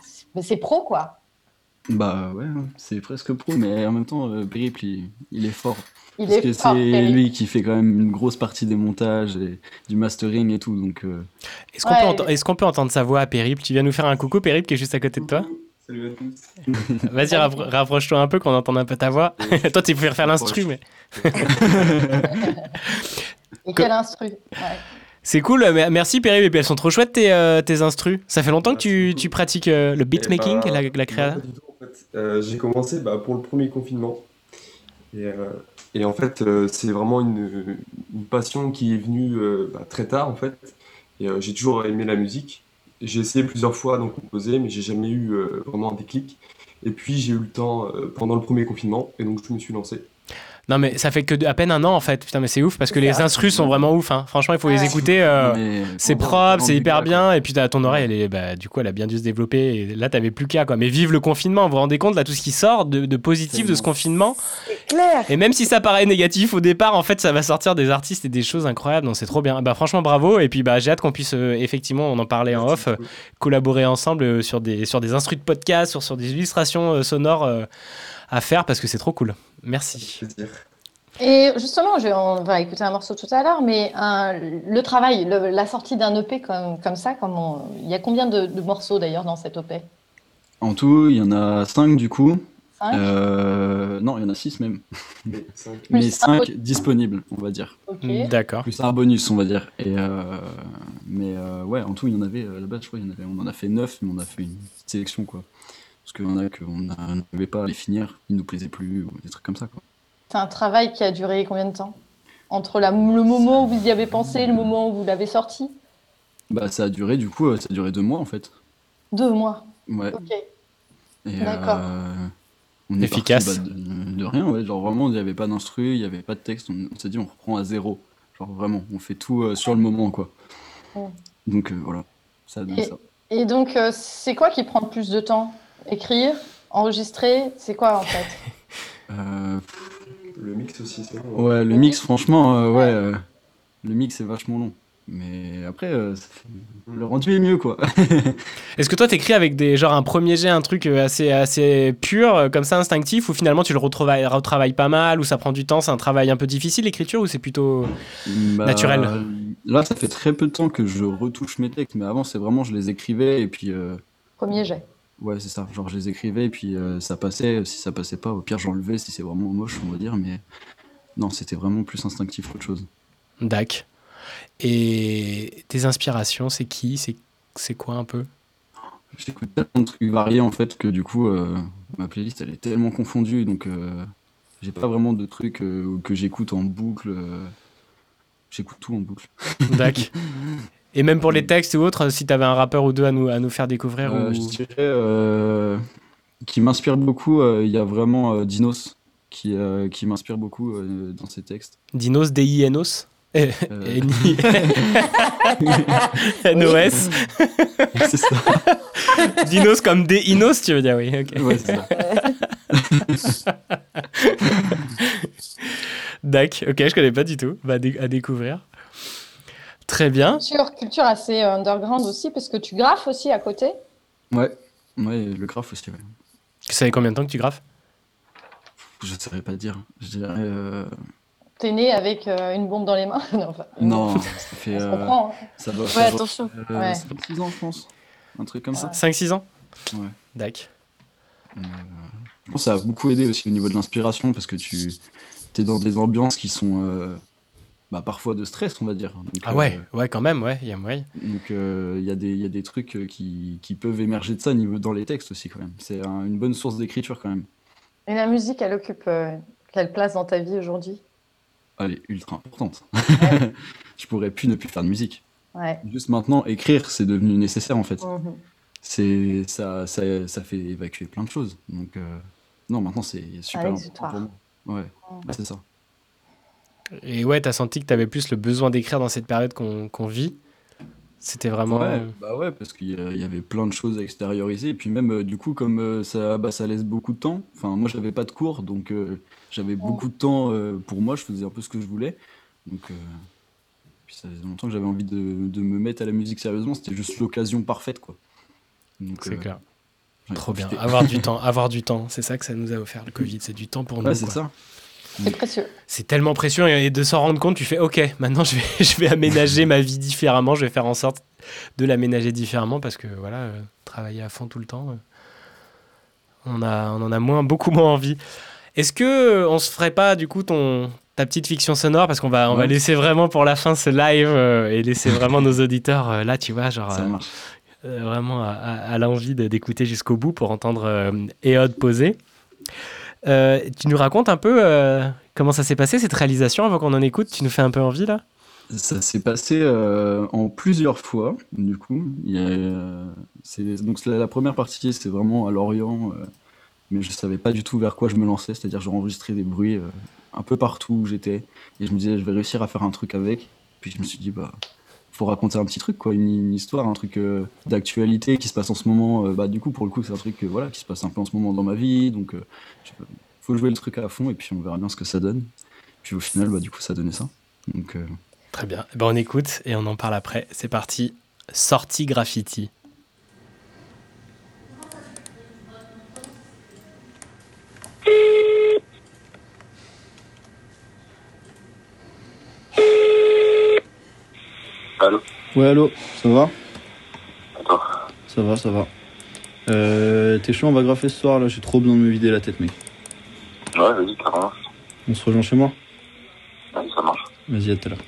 c'est pro, quoi. Bah ouais, hein, c'est presque pro, mais en même temps, euh, Périple, il, il est fort. Il Parce est que fort, c'est Périple. lui qui fait quand même une grosse partie des montages et du mastering et tout, donc... euh, Est-ce qu'on peut, enten- est-ce qu'on peut entendre sa voix à Périple Tu viens nous faire un coucou, Périple, qui est juste à côté de toi Salut à tous. Vas-y, rappro- rapproche-toi un peu, qu'on entende un peu ta voix. toi, tu peux faire l'instru, mais. Et quel instru ouais. C'est cool, mais- merci Périple, et puis elles sont trop chouettes tes, euh, tes instrus. Ça fait longtemps que tu, tu pratiques euh, le beatmaking, Eh la, ben, la créa en fait. Euh, J'ai commencé bah, pour le premier confinement. Et, euh, et en fait, euh, c'est vraiment une, une passion qui est venue euh, bah, très tard, en fait. Et euh, j'ai toujours aimé la musique. J'ai essayé plusieurs fois d'en composer, mais j'ai jamais eu euh, vraiment un déclic. Et puis j'ai eu le temps euh, pendant le premier confinement, et donc je me suis lancé. Non, mais ça fait que à peine un an en fait. Putain, mais c'est ouf parce que les instrus sont vraiment ouf. hein. Franchement, il faut les écouter. euh, c'est propre, c'est hyper bien. Et puis t'as ton oreille, elle est, bah, du coup, elle a bien dû se développer. Et là, t'avais plus qu'à quoi. Mais vive le confinement. Vous vous rendez compte là tout ce qui sort de, de positif de ce confinement? Claire Et même si ça paraît négatif au départ, en fait, ça va sortir des artistes et des choses incroyables. Donc c'est trop bien. Bah franchement, bravo. Et puis bah j'ai hâte qu'on puisse euh, effectivement, on en parlait en off, euh, collaborer ensemble euh, sur des sur des instrus de podcast, sur sur des illustrations euh, sonores euh, à faire parce que c'est trop cool. Merci. Et justement, je- on va écouter un morceau tout à l'heure, mais un- le travail, le- la sortie d'un EP comme, comme ça, comme on- il y a combien de, de morceaux d'ailleurs dans cet EP En tout, il y en a 5 du coup. Cinq? Euh, non, il y en a 6 même. Mais un 5 bonus. disponibles, on va dire. D'accord. Plus un bonus, on va dire. Et euh, mais euh, ouais, en tout, il y en avait, euh, là-bas, je crois, il y en avait, on en a fait 9, mais on a fait une petite sélection, quoi. Parce qu'il y en a qu'on n'a- n'arrivait pas à les finir, ils nous plaisaient plus, ou des trucs comme ça, quoi. C'est un travail qui a duré combien de temps? Entre la- le moment où vous y avez pensé et le moment où vous l'avez sorti? Bah, ça a duré, du coup, euh, ça a duré deux mois, en fait. Deux mois? Ouais. Ok. D'accord. euh, on est Efficace. parti, bah, de, de rien, ouais. Genre vraiment, il n'y avait pas d'instru, il n'y avait pas de texte. On, on s'est dit, on reprend à zéro. Genre vraiment, on fait tout euh, sur le moment, quoi. Donc euh, voilà, ça donne Et, ça. et donc, euh, c'est quoi qui prend le plus de temps? Écrire Enregistrer C'est quoi en fait? Euh, Le mix aussi, c'est long. ouais, le mix, franchement, euh, ouais, euh, le mix est vachement long. Mais après, euh, le rendu est mieux, quoi. Est-ce que toi t'écris avec des genre un premier jet, un truc assez assez pur, comme ça instinctif, ou finalement tu le retravailles, retravailles pas mal, ou ça prend du temps, c'est un travail un peu difficile l'écriture, ou c'est plutôt Bah, naturel? Là, ça fait très peu de temps que je retouche mes textes, mais avant, c'est vraiment, je les écrivais et puis. euh, Premier jet. Ouais, c'est ça. Genre, je les écrivais et puis euh, ça passait. Si ça passait pas, au pire, j'enlevais si c'est vraiment moche, on va dire. Mais non, c'était vraiment plus instinctif qu'autre chose. Dac. Et tes inspirations, c'est qui? C'est quoi un peu? J'écoute tellement de trucs variés en fait que du coup, euh, ma playlist elle est tellement confondue. Donc, euh, j'ai pas vraiment de trucs euh, que j'écoute en boucle. J'écoute tout en boucle. Dac. Et même pour les textes ou autres, si t'avais un rappeur ou deux à nous, à nous faire découvrir Euh, ou... Je dirais euh, qui m'inspire beaucoup. euh, Il y a vraiment Dinos qui, qui m'inspire beaucoup dans ses textes. Dinos, D-I-N-O-S Euh. N-O-S C'est ça. Dinos comme des Inos, tu veux dire, oui. ok. Ouais, c'est ça. Dac, ok, je connais pas du tout. Bah, à découvrir. Très bien. Culture, culture assez euh, underground aussi, parce que tu graphes aussi à côté. Ouais, ouais, le graphe aussi, ouais. Ça fait combien de temps que tu graphes Je ne saurais pas dire. Je dirais. euh, T'es né avec euh, une bombe dans les mains Non, enfin, Non, ça fait. On euh, comprend, hein. Ça doit Ouais, faire. attention. euh, Ouais. 6 ans, je pense. Un truc comme ça. 5-6 ans? Ouais. Dac. Euh, je pense que ça a beaucoup aidé aussi au niveau de l'inspiration parce que tu es dans des ambiances qui sont euh, bah, parfois de stress, on va dire. Donc, Ah ouais, ouais, quand même, ouais, il y a moyen. euh, donc euh, il y, a des- il y a des trucs euh, qui, qui peuvent émerger de ça niveau, dans les textes aussi, quand même. C'est un- une bonne source d'écriture, quand même. Et la musique, elle occupe euh, quelle place dans ta vie aujourd'hui? Elle est ultra importante. je pourrais plus ne plus faire de musique. Ouais. Juste maintenant, écrire, c'est devenu nécessaire, en fait. Mhm. C'est ça, ça, ça fait évacuer plein de choses. Donc, euh, non, maintenant, c'est super important exutoire. pour moi. Ouais, bah, c'est ça. Et ouais, t'as senti que t'avais plus le besoin d'écrire dans cette période qu'on vit. C'était vraiment. Ouais, bah ouais, parce qu'il y avait plein de choses à extérioriser. Et puis même, euh, du coup, comme euh, ça, bah, ça laisse beaucoup de temps. Enfin, moi, j'avais pas de cours, donc euh, j'avais beaucoup de temps euh, pour moi. Je faisais un peu ce que je voulais. Donc, euh, puis ça faisait longtemps que j'avais envie de, de me mettre à la musique sérieusement. C'était juste l'occasion parfaite, quoi. C'est euh, clair. Trop bien. Avoir du temps, avoir du temps. C'est ça que ça nous a offert le Covid. C'est du temps pour nous. Ouais, c'est quoi. ça. C'est précieux. C'est tellement précieux et de s'en rendre compte, tu fais OK, maintenant je vais, je vais aménager ma vie différemment, je vais faire en sorte de l'aménager différemment parce que voilà, euh, travailler à fond tout le temps, euh, on, a, on en a moins, beaucoup moins envie. Est-ce que euh, on se ferait pas du coup ton, ta petite fiction sonore? Parce qu'on va, on va laisser vraiment pour la fin ce live euh, et laisser vraiment nos auditeurs euh, là, tu vois, genre Ça marche. vraiment à, à- à l'envie d'écouter jusqu'au bout pour entendre euh, Eod poser. Euh, tu nous racontes un peu euh, comment ça s'est passé cette réalisation avant qu'on en écoute? Tu nous fais un peu envie là? Ça s'est passé euh, en plusieurs fois, du coup. Il donc la, première partie, c'est vraiment à Lorient, mais je savais pas du tout vers quoi je me lançais, c'est-à-dire j'ai enregistré des bruits un peu partout où j'étais, et je me disais je vais réussir à faire un truc avec. Puis je me suis dit bah faut raconter un petit truc quoi, une, histoire, un truc euh, d'actualité qui se passe en ce moment. euh, bah du coup pour le coup c'est un truc euh, voilà qui se passe un peu en ce moment dans ma vie, donc je- faut jouer le truc à fond et puis on verra bien ce que ça donne. Puis au final bah du coup ça donnait ça. Donc Très bien. Eh ben, on écoute et on en parle après. C'est parti. Sortie graffiti. Ouais, allô, ça va? Ça va, ça va. Euh, T'es chaud, on va graffer ce soir là, j'ai trop besoin de me vider la tête, mec. Ouais, vas-y, carrément. On se rejoint chez moi? Ouais, ça marche. Vas-y, à tout à l'heure.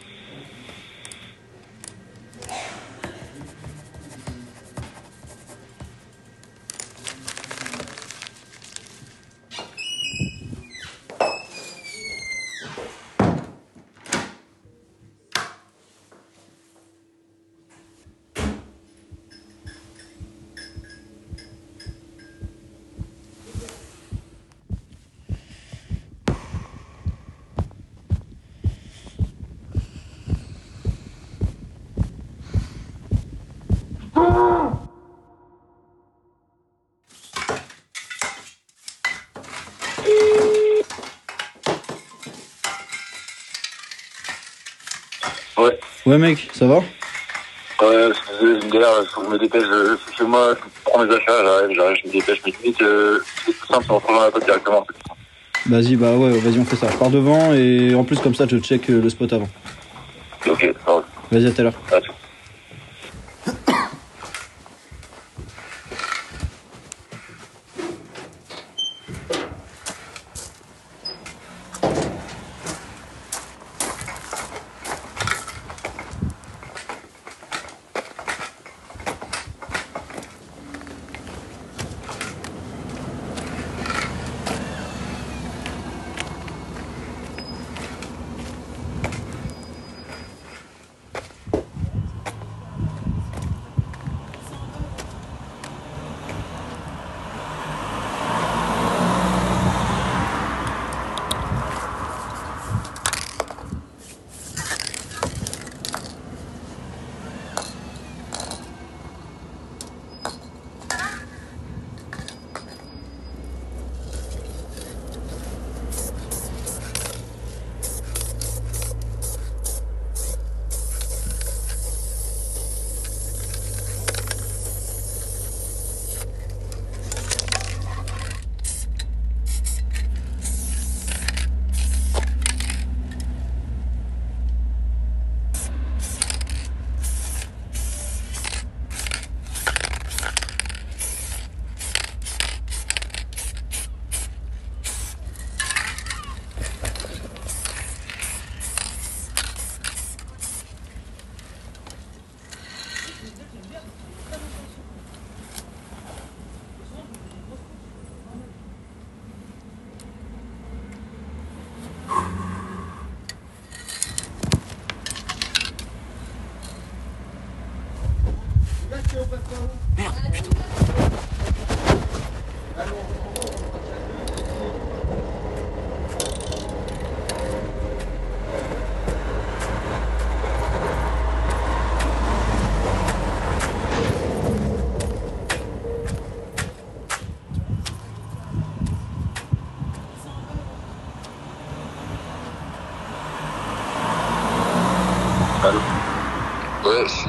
Ouais. Mec, ça va Ouais, c'est une galère, il faut que je me dépêche. Je suis chez moi, je prends mes achats, j'arrive, j'arrive, je me dépêche. Mais limite, euh, c'est plus simple, on se rejoint la pote directement. Vas-y, bah ouais, vas-y, on fait ça. Je pars devant et en plus, comme ça, je check euh, le spot avant. Ok, ça va. Vas-y, à tout à l'heure.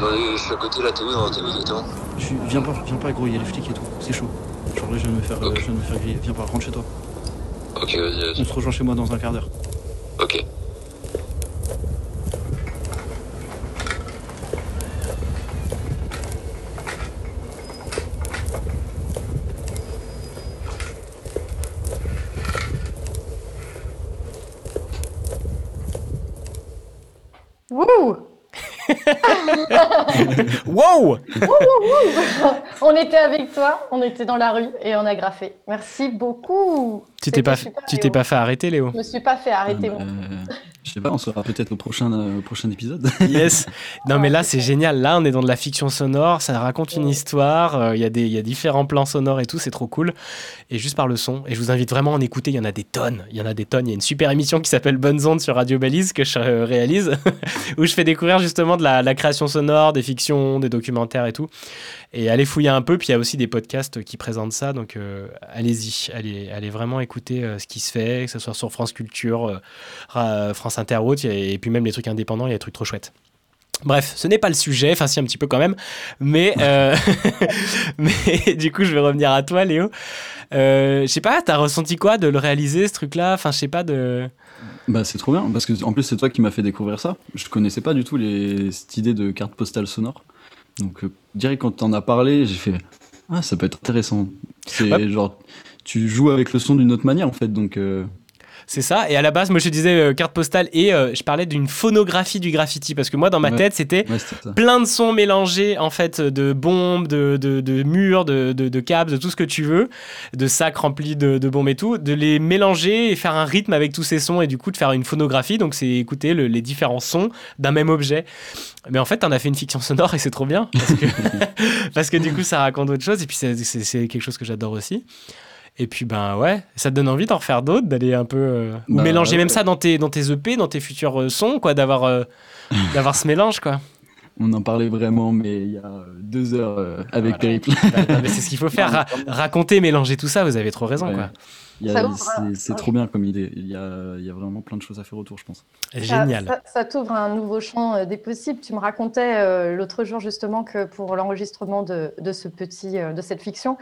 Dans les... je suis à côté de la télé, dans exactement. Je suis- Viens pas, viens pas, gros, il y a les flics et tout. C'est chaud. Genre là, je viens de me faire, euh, je viens de me faire griller. Viens pas, rentre chez toi. Ok, vas-y, vas-y. On se rejoint chez moi dans un quart d'heure. Ok. Wouh wow. On était avec toi, on était dans la rue et on a graffé. Merci beaucoup. Tu t'es pas, tu t'es fait arrêter, Léo Je me suis pas fait arrêter. moi. Je sais pas, on sera peut-être au prochain, euh, prochain épisode. Yes. Non mais là c'est génial. Là on est dans de la fiction sonore. Ça raconte une histoire. euh, Il y des, il y a différents plans sonores et tout. C'est trop cool. Et juste par le son. Et je vous invite vraiment à en écouter. Il y en a des tonnes. Il y en a des tonnes. Il y a une super émission qui s'appelle Bonnes ondes sur Radio Balise que je euh, réalise où je fais découvrir justement de la, création sonore, des fictions, des documentaires et tout. Et allez fouiller un peu. Puis il y a aussi des podcasts qui présentent ça. Donc euh, allez-y. Allez, allez vraiment écouter euh, ce qui se fait, que ce soit sur France Culture, euh, Ra- France Inter ou autre. Il y a- Et puis même les trucs indépendants, il y a des trucs trop chouettes. Bref, ce n'est pas le sujet, enfin si un petit peu quand même, mais, euh, mais du coup je vais revenir à toi Léo. Euh, je sais pas, t'as ressenti quoi de le réaliser ce truc-là? Enfin je sais pas de... Bah c'est trop bien, parce que en plus c'est toi qui m'as fait découvrir ça. Je connaissais pas du tout les... cette idée de carte postale sonore. Donc euh, direct quand t'en as parlé, j'ai fait ah ça peut être intéressant. C'est genre tu joues avec le son d'une autre manière en fait, donc euh, C'est ça, et à la base moi je disais euh, carte postale et euh, je parlais d'une phonographie du graffiti parce que moi dans ma Ouais. tête c'était Ouais, plein de sons mélangés en fait de bombes, de, de, de murs, de, de, de câbles, de tout ce que tu veux, de sacs remplis de, de bombes et tout, de les mélanger et faire un rythme avec tous ces sons et du coup de faire une phonographie, donc c'est écouter le- les différents sons d'un même objet. Mais en fait t'en as fait une fiction sonore et c'est trop bien parce que, parce que du coup ça raconte autre chose et puis c'est quelque chose que j'adore aussi. Et puis ben ouais, ça te donne envie d'en refaire d'autres, d'aller un peu euh, ou Bah, mélanger même ça dans tes dans tes EP, dans tes futurs euh, sons quoi, d'avoir euh, d'avoir ce mélange quoi. on en parlait vraiment, mais il y a deux heures euh, avec Périple. Bah, mais c'est ce qu'il faut faire, ra- raconter, mélanger tout ça. Vous avez trop raison Ouais. quoi. C'est trop bien comme idée. Il y a, il y a vraiment plein de choses à faire autour, je pense. Ça- Ça, ça t'ouvre un nouveau champ des possibles. Tu me racontais euh, l'autre jour justement que pour l'enregistrement de, de ce petit, euh, de cette fiction,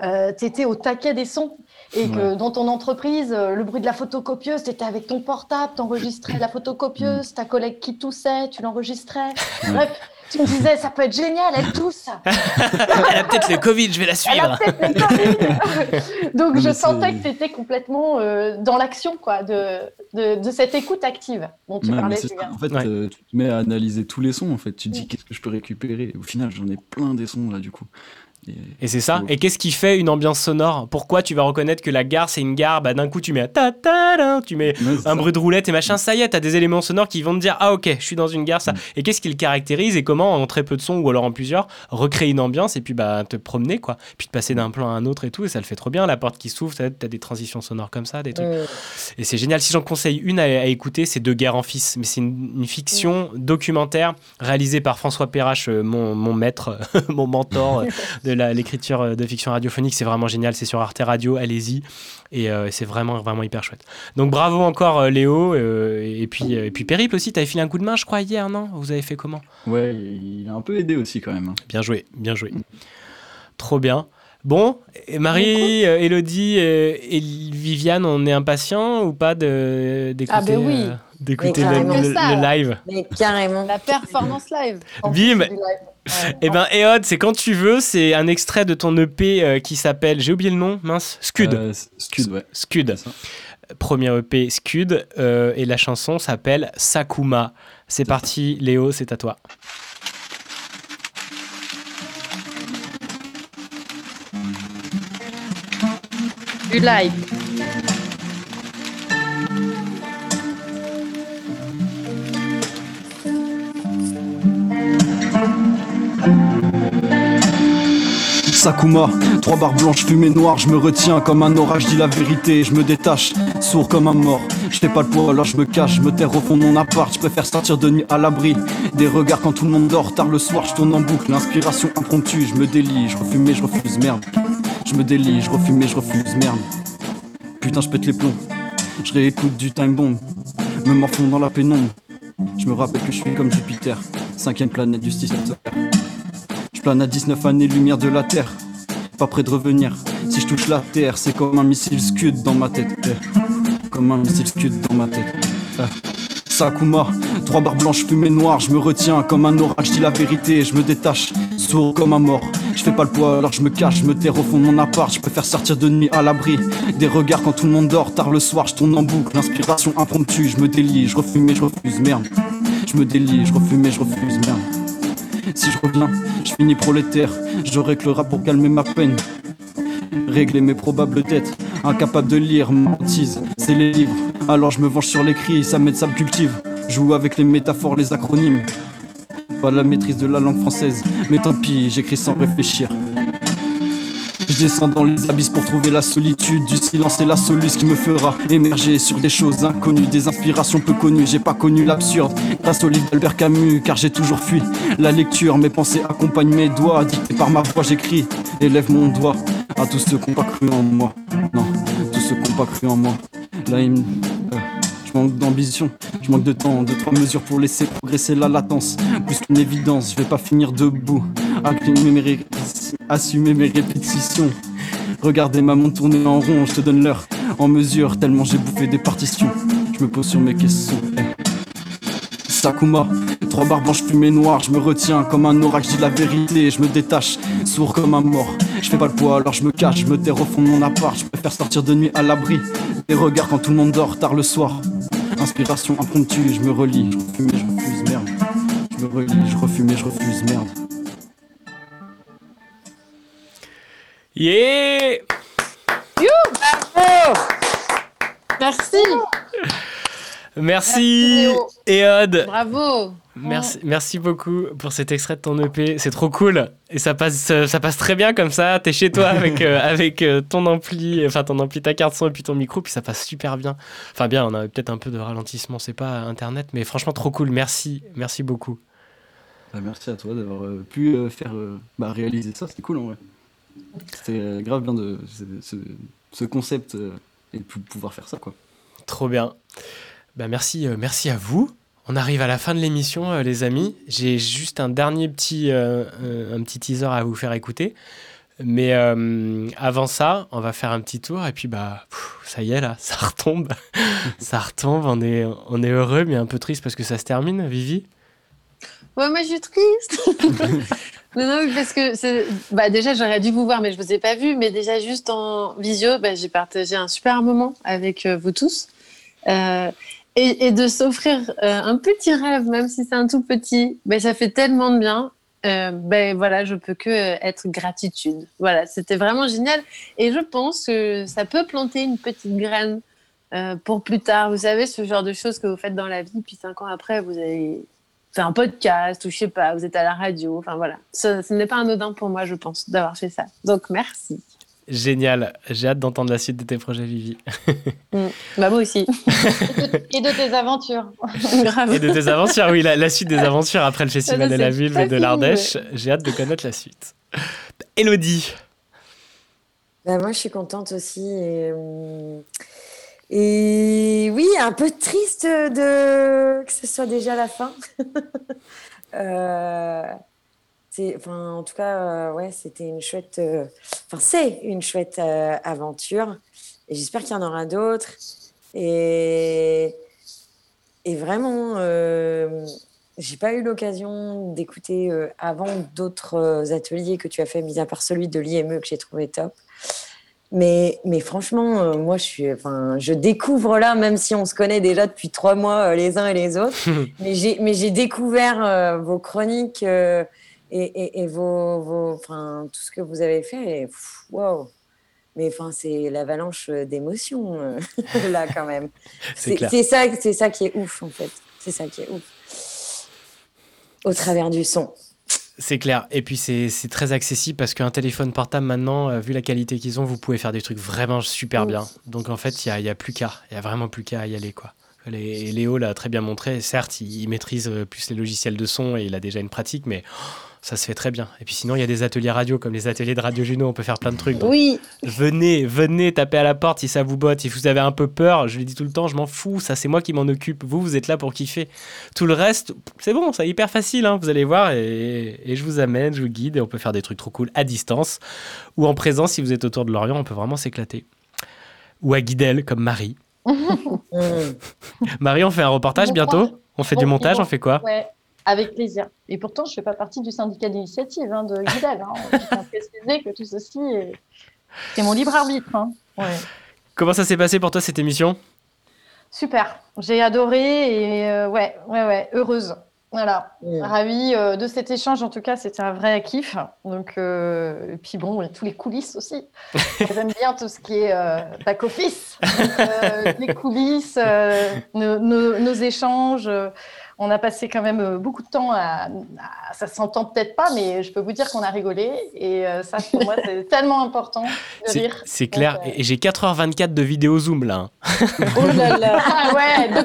tu étais au taquet des sons et que Ouais. dans ton entreprise, euh, le bruit de la photocopieuse, tu étais avec ton portable, tu enregistrais la photocopieuse, ta collègue qui toussait, tu l'enregistrais. Bref, tu me disais, ça peut être génial, elle tousse. Elle a peut-être le Covid, je vais la Elle a suivre. peut-être le Covid. Donc je sentais que tu étais complètement euh, dans l'action quoi, de, de, de cette écoute active dont tu Ouais, parlais, en fait, euh, tu te mets à analyser tous les sons. En fait, tu te dis qu'est-ce que je peux récupérer? Au final, j'en ai plein des sons là, du coup. Et c'est ça. Et qu'est-ce qui fait une ambiance sonore? Pourquoi tu vas reconnaître que la gare c'est une gare? Bah d'un coup tu mets un ta ta ta, tu mets un bruit de roulette et machin. Ça y est, t'as des éléments sonores qui vont te dire ah ok, je suis dans une gare ça. Et qu'est-ce qui le caractérise? Et comment en très peu de sons ou alors en plusieurs recréer une ambiance et puis bah te promener quoi. Puis de passer d'un plan à un autre et tout et ça le fait trop bien. La porte qui s'ouvre, t'as t'as des transitions sonores comme ça, des trucs. Mm. Et c'est génial. Si j'en conseille une à, à écouter, c'est De guerre en fils. Mais c'est une, une fiction documentaire réalisée par François Perrache, euh, mon, mon maître, mon mentor euh, de la- l'écriture euh, de fiction radiophonique. C'est vraiment génial. C'est sur Arte Radio. Allez-y. Et euh, c'est vraiment, vraiment hyper chouette. Donc bravo encore, euh, Léo. euh, et, puis, euh, et puis Périple aussi. T'avais filé un coup de main, je crois, hier, non? Vous avez fait comment? Ouais, il a un peu aidé aussi quand même. Bien joué, bien joué. Trop bien. Bon, et Marie, Elodie et Viviane, on est impatients ou pas de- d'écouter Ah ben oui. D'écouter le live Mais carrément. La performance live. Bim Eh ben, Eod, c'est quand tu veux. C'est un extrait de ton EP euh, qui s'appelle, j'ai oublié le nom, mince, Scud. Euh, Scud, ouais. Scud. Premier EP, Scud. euh, et la chanson s'appelle Sakuma. C'est parti, Léo, c'est à toi. Du live. Sakuma, trois barres blanches fumées noires, je me retiens comme un orage, dis la vérité, je me détache, sourd comme un mort. Je fais pas le poids, alors je me cache, je me terre au fond de mon appart, je préfère sortir de nuit à l'abri. Des regards quand tout le monde dort, tard le soir, je tourne en boucle, l'inspiration impromptue, je me délie, je refume et je refuse, merde. Je me délie, je refume et je refuse, merde. Putain, je pète les plombs, je réécoute du time bomb, me morfond dans la pénombre. Je me rappelle que je suis comme Jupiter, cinquième planète du système solaire. À 19 années-lumière de la Terre. Pas près de revenir. Si je touche la Terre, c'est comme un missile Scud dans ma tête. Comme un missile Scud dans ma tête. Eh. Sakuma, trois barres blanches fumées noires, je me retiens comme un orage, je dis la vérité, je me détache, sourd comme un mort. Je fais pas le poids alors je me cache, je me terre au fond de mon appart, je préfère sortir de nuit à l'abri. Des regards quand tout le monde dort, tard le soir, je tourne en boucle, l'inspiration impromptue, je me délie, je refume et je refuse, merde. Je me délie, je refume et je refuse, merde. Si je reviens, je finis prolétaire. J'aurai que le rap pour calmer ma peine. Régler mes probables dettes. Incapable de lire, ma hantise, c'est les livres. Alors je me venge sur l'écrit, ça m'aide, ça me cultive. Joue avec les métaphores, les acronymes. Pas la maîtrise de la langue française, mais tant pis, j'écris sans réfléchir. Je descends dans les abysses pour trouver la solitude du silence et la soluce qui me fera émerger sur des choses inconnues, des inspirations peu connues. J'ai pas connu l'absurde grâce au livre d'Albert Camus, car j'ai toujours fui la lecture. Mes pensées accompagnent mes doigts, dictées par ma voix, j'écris et mon doigt à tous ceux qui n'ont pas cru en moi. Non, tous ceux qui n'ont pas cru en moi. Là, il me- je manque d'ambition, je manque de temps, de trois mesures pour laisser progresser la latence. Plus qu'une évidence, je vais pas finir debout. Assumer mes, répétitions. Regardez ma montre tourner en rond, je te donne l'heure en mesure, tellement j'ai bouffé des partitions. Je me pose sur mes questions. Sakuma, trois barres blanches fumées noires, je me retiens comme un orage, je dis la vérité, je me détache, sourd comme un mort. Je fais pas le poids, alors je me cache, je me terre au fond de mon appart, je préfère sortir de nuit à l'abri. Des regards quand tout le monde dort, tard le soir. Inspiration impromptue, je me relis, je refume et je refuse, merde. Je me relis, je refume et je refuse, merde. Yeah Merci. Merci, Eod. Bravo. Merci, merci beaucoup pour cet extrait de ton EP. C'est trop cool. Et ça passe, ça, passe très bien comme ça. T'es chez toi avec, euh, avec euh, ton ampli, enfin ton ampli, ta carte son et puis ton micro. Puis ça passe super bien. Enfin, bien, on a peut-être un peu de ralentissement, c'est pas internet, mais franchement, trop cool. Merci, merci beaucoup. Bah, merci à toi d'avoir euh, pu faire bah, réaliser ça, c'était cool en vrai. C'était euh, grave bien de ce, ce- ce concept euh, et de pou- pouvoir faire ça, quoi. Trop bien. Bah merci, euh, merci à vous. On arrive à la fin de l'émission, euh, les amis. J'ai juste un dernier petit, un petit teaser à vous faire écouter. Mais euh, avant ça, on va faire un petit tour et puis bah pff, ça y est là, ça retombe, ça retombe. On est, on est heureux mais un peu triste parce que ça se termine, Vivi. Ouais, moi je suis triste. non, non, parce que bah, déjà j'aurais dû vous voir, mais je vous ai pas vu. Mais déjà juste en visio, bah, j'ai partagé un super moment avec euh, vous tous. Euh, et, de s'offrir euh, un petit rêve, même si c'est un tout petit, bah, ça fait tellement de bien. Euh, ben voilà, je peux que être gratitude. Voilà, c'était vraiment génial. Et je pense que ça peut planter une petite graine pour plus tard. Vous savez, ce genre de choses que vous faites dans la vie, puis cinq ans après, vous avez fait un podcast ou je sais pas, vous êtes à la radio. Enfin voilà, ce, ce n'est pas anodin pour moi, je pense, d'avoir fait ça. Donc merci. Génial, j'ai hâte d'entendre la suite de tes projets, Vivi. Mm. Bah moi aussi. Et de tes aventures. Grave. Et de tes aventures, oui, la, la suite des aventures après le Festival de la et de l'Ardèche. ouais. J'ai hâte de connaître la suite. Elodie, Bah, moi, je suis contente aussi. Et, euh, et oui, un peu triste de que ce soit déjà la fin. Euh, enfin, en tout cas, euh, ouais, c'était une chouette. euh, Enfin, c'est une chouette euh, aventure. Et j'espère qu'il y en aura d'autres. Et, et vraiment, j'ai pas eu l'occasion d'écouter avant d'autres ateliers que tu as fait, mis à part celui de l'IME que j'ai trouvé top. Mais, mais franchement, euh, moi, je, suis, enfin, je découvre là, même si on se connaît déjà depuis trois mois euh, les uns et les autres, mais j'ai, découvert euh, vos chroniques et, et, et vos, vos, enfin, tout ce que vous avez fait. Et, pff, wow. Mais enfin, c'est l'avalanche d'émotions là quand même. Ça, c'est ça qui est ouf en fait. C'est ça qui est ouf. Au travers du son. C'est clair. Et puis c'est très accessible parce qu'un téléphone portable maintenant, euh, vu la qualité qu'ils ont, vous pouvez faire des trucs vraiment super bien. Donc en fait, il n'y a, il y a plus qu'à. Il y a vraiment plus qu'à y aller. quoi. Les- Léo l'a très bien montré. Certes, il, il maîtrise euh, plus les logiciels de son et il a déjà une pratique, mais oh, ça se fait très bien. Et puis sinon, il y a des ateliers radio comme les ateliers de Radio Juno. On peut faire plein de trucs. Donc, Oui. Venez, venez taper à la porte si ça vous botte. Si vous avez un peu peur, je le dis tout le temps, je m'en fous. Ça, c'est moi qui m'en occupe. Vous, vous êtes là pour kiffer. Tout le reste, c'est bon, c'est hyper facile. hein, vous allez voir et, et je vous amène, je vous guide et on peut faire des trucs trop cool à distance ou en présence si vous êtes autour de Lorient. On peut vraiment s'éclater. Ou à Guidel comme Marie. Marie, on fait un reportage bientôt. On fait Bon, du montage, bon, on fait quoi? Ouais, avec plaisir. Et pourtant, je ne fais pas partie du syndicat d'initiative hein, de Guidel. Hein. Je tiens à préciser que tout ceci, est- c'est mon libre arbitre. hein. Ouais. Comment ça s'est passé pour toi cette émission? Super, j'ai adoré et euh, ouais, ouais, ouais, heureuse. Voilà, ravie euh, de cet échange. En tout cas, c'était un vrai kiff. Donc, euh, et puis bon, tous les coulisses aussi. J'aime bien tout ce qui est euh, back office, Donc, euh, les coulisses, euh, nos, nos- nos échanges. On a passé quand même euh, beaucoup de temps à, à- ça s'entend peut-être pas, mais je peux vous dire qu'on a rigolé et euh, ça pour moi c'est tellement important de rire. c'est clair. Donc, euh, Et j'ai 4h24 de vidéo Zoom là. hein. Oh là là Ah ouais,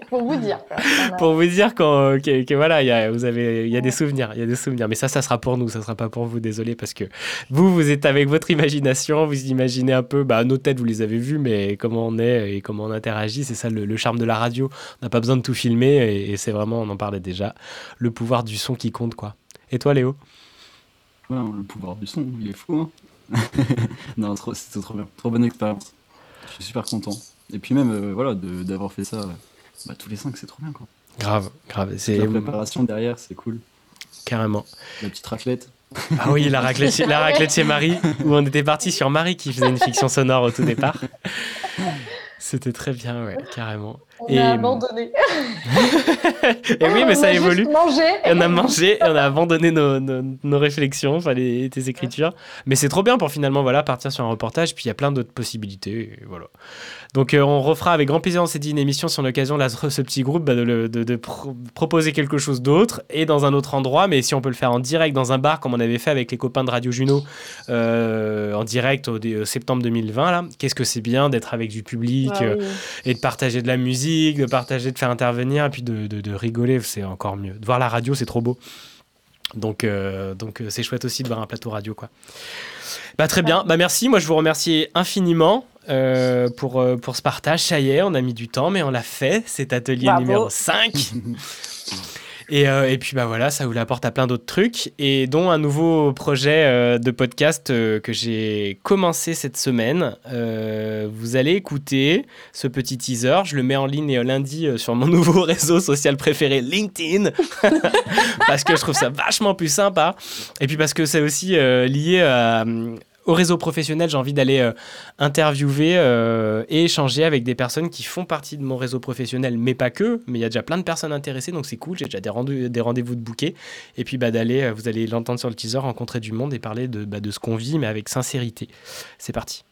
pour vous dire. a- pour vous dire qu'en- que, que voilà, il y a, vous avez, il y a des souvenirs, il y a des souvenirs. Mais ça, ça sera pour nous, ça sera pas pour vous. Désolé parce que vous, vous êtes avec votre imagination, vous imaginez un peu, bah, nos têtes, vous les avez vues, mais comment on est et comment on interagit, c'est ça le, le charme de la radio. On n'a pas besoin de tout filmer et, et c'est vraiment, on en parlait déjà, le pouvoir du son qui compte quoi. Et toi, Léo? Le pouvoir du son, il est fou. hein. non, c'était trop bien. Trop bonne expérience. Je suis super content. Et puis même, euh, voilà, d'avoir fait ça euh, bah, tous les cinq, c'est trop bien, quoi. Grave, grave. C'est La préparation derrière, c'est cool. carrément. La petite raclette. Ah oui, la raclette, chez- la raclette chez Marie, où on était parti sur Marie qui faisait une fiction sonore au tout départ. C'était très bien, ouais, carrément. On a abandonné. et oui, mais On ça a évolue. mangé. Et on a mangé, et on a abandonné nos, nos, nos réflexions, enfin les, tes écritures. Mais c'est trop bien pour finalement voilà, partir sur un reportage, puis il y a plein d'autres possibilités. et voilà. Donc euh, on refera avec grand plaisir, on s'est dit une émission sur l'occasion, là, ce petit groupe, bah, de, de- de pro- proposer quelque chose d'autre et dans un autre endroit. Mais si on peut le faire en direct dans un bar, comme on avait fait avec les copains de Radio Juno euh, en direct au dé- septembre 2020, là, qu'est-ce que c'est bien d'être avec du public Ah euh, oui. et de partager de la musique, de partager, de faire intervenir, et puis de, de- de rigoler, c'est encore mieux. De voir la radio, c'est trop beau. Donc, euh, donc euh, c'est chouette aussi de voir un plateau radio, quoi. Bah, très bien, bah, merci. Moi, je vous remercie infiniment. Euh, pour, euh, pour ce partage. Ça y est, on a mis du temps, mais on l'a fait, cet atelier Bravo. numéro 5. Et, euh, et puis bah voilà, ça vous apporte à plein d'autres trucs, et dont un nouveau projet euh, de podcast que j'ai commencé cette semaine. Vous allez écouter ce petit teaser, je le mets en ligne lundi sur mon nouveau réseau social préféré, LinkedIn, parce que je trouve ça vachement plus sympa, et puis parce que c'est aussi lié à, au réseau professionnel, j'ai envie d'aller euh, interviewer euh, et échanger avec des personnes qui font partie de mon réseau professionnel, mais pas que. Mais il y a déjà plein de personnes intéressées, donc c'est cool. J'ai déjà des, rendez-vous de bouquet. Et puis bah, d'aller, euh, vous allez l'entendre sur le teaser, rencontrer du monde et parler de, bah, de ce qu'on vit, mais avec sincérité. C'est parti.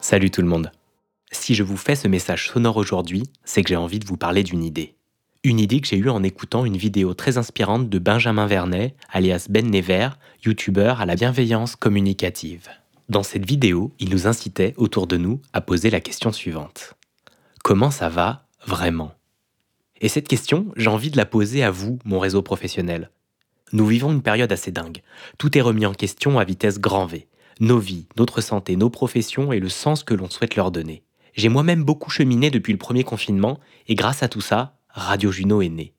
Salut tout le monde. Si je vous fais ce message sonore aujourd'hui, c'est que j'ai envie de vous parler d'une idée. Une idée que j'ai eue en écoutant une vidéo très inspirante de Benjamin Vernet, alias Ben Never, youtubeur à la bienveillance communicative. Dans cette vidéo, il nous incitait autour de nous à poser la question suivante. Comment ça va vraiment? Et cette question, j'ai envie de la poser à vous, mon réseau professionnel. Nous vivons une période assez dingue. Tout est remis en question à vitesse grand V. Nos vies, notre santé, nos professions et le sens que l'on souhaite leur donner. J'ai moi-même beaucoup cheminé depuis le premier confinement et grâce à tout ça, Radio Juno est né.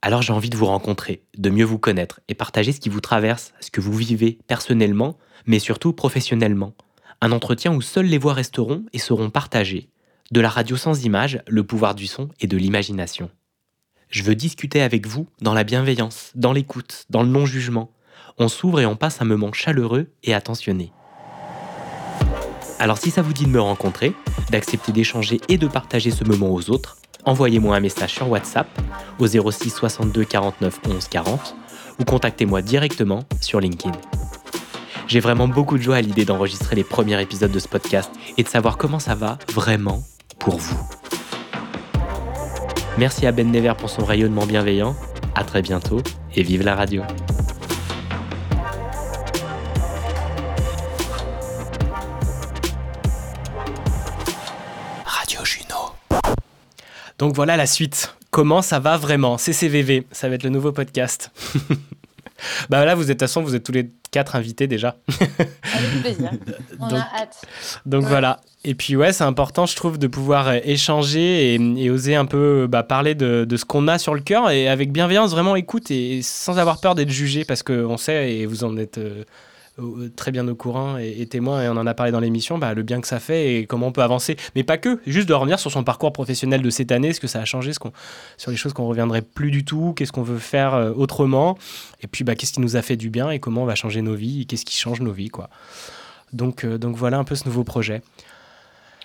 Alors j'ai envie de vous rencontrer, de mieux vous connaître et partager ce qui vous traverse, ce que vous vivez personnellement, mais surtout professionnellement. Un entretien où seules les voix resteront et seront partagées. De la radio sans image, le pouvoir du son et de l'imagination. Je veux discuter avec vous dans la bienveillance, dans l'écoute, dans le non-jugement. On s'ouvre et on passe un moment chaleureux et attentionné. Alors si ça vous dit de me rencontrer, d'accepter d'échanger et de partager ce moment aux autres, envoyez-moi un message sur WhatsApp au 06 62 49 11 40 ou contactez-moi directement sur LinkedIn. J'ai vraiment beaucoup de joie à l'idée d'enregistrer les premiers épisodes de ce podcast et de savoir comment ça va vraiment pour vous. Merci à Ben Never pour son rayonnement bienveillant. À très bientôt et vive la radio. Radio Donc voilà la suite. Comment ça va vraiment? CCVV, ça va être le nouveau podcast. bah là, vous êtes de toute façon, vous êtes tous les quatre invités déjà. Avec plaisir. On Donc- a hâte. Donc voilà. Et puis ouais, c'est important, je trouve, de pouvoir euh, échanger et, et oser un peu bah, parler de, de ce qu'on a sur le cœur et avec bienveillance, vraiment écoute et sans avoir peur d'être jugé parce qu'on sait et vous en êtes euh, très bien au courant et, et témoin et on en a parlé dans l'émission, bah, le bien que ça fait et comment on peut avancer. Mais pas que, juste de revenir sur son parcours professionnel de cette année, ce que ça a changé, ce qu'on, sur les choses qu'on reviendrait plus du tout, qu'est-ce qu'on veut faire euh, autrement et puis bah, qu'est-ce qui nous a fait du bien et comment on va changer nos vies et qu'est-ce qui change nos vies. quoi. Donc, euh, donc voilà un peu ce nouveau projet.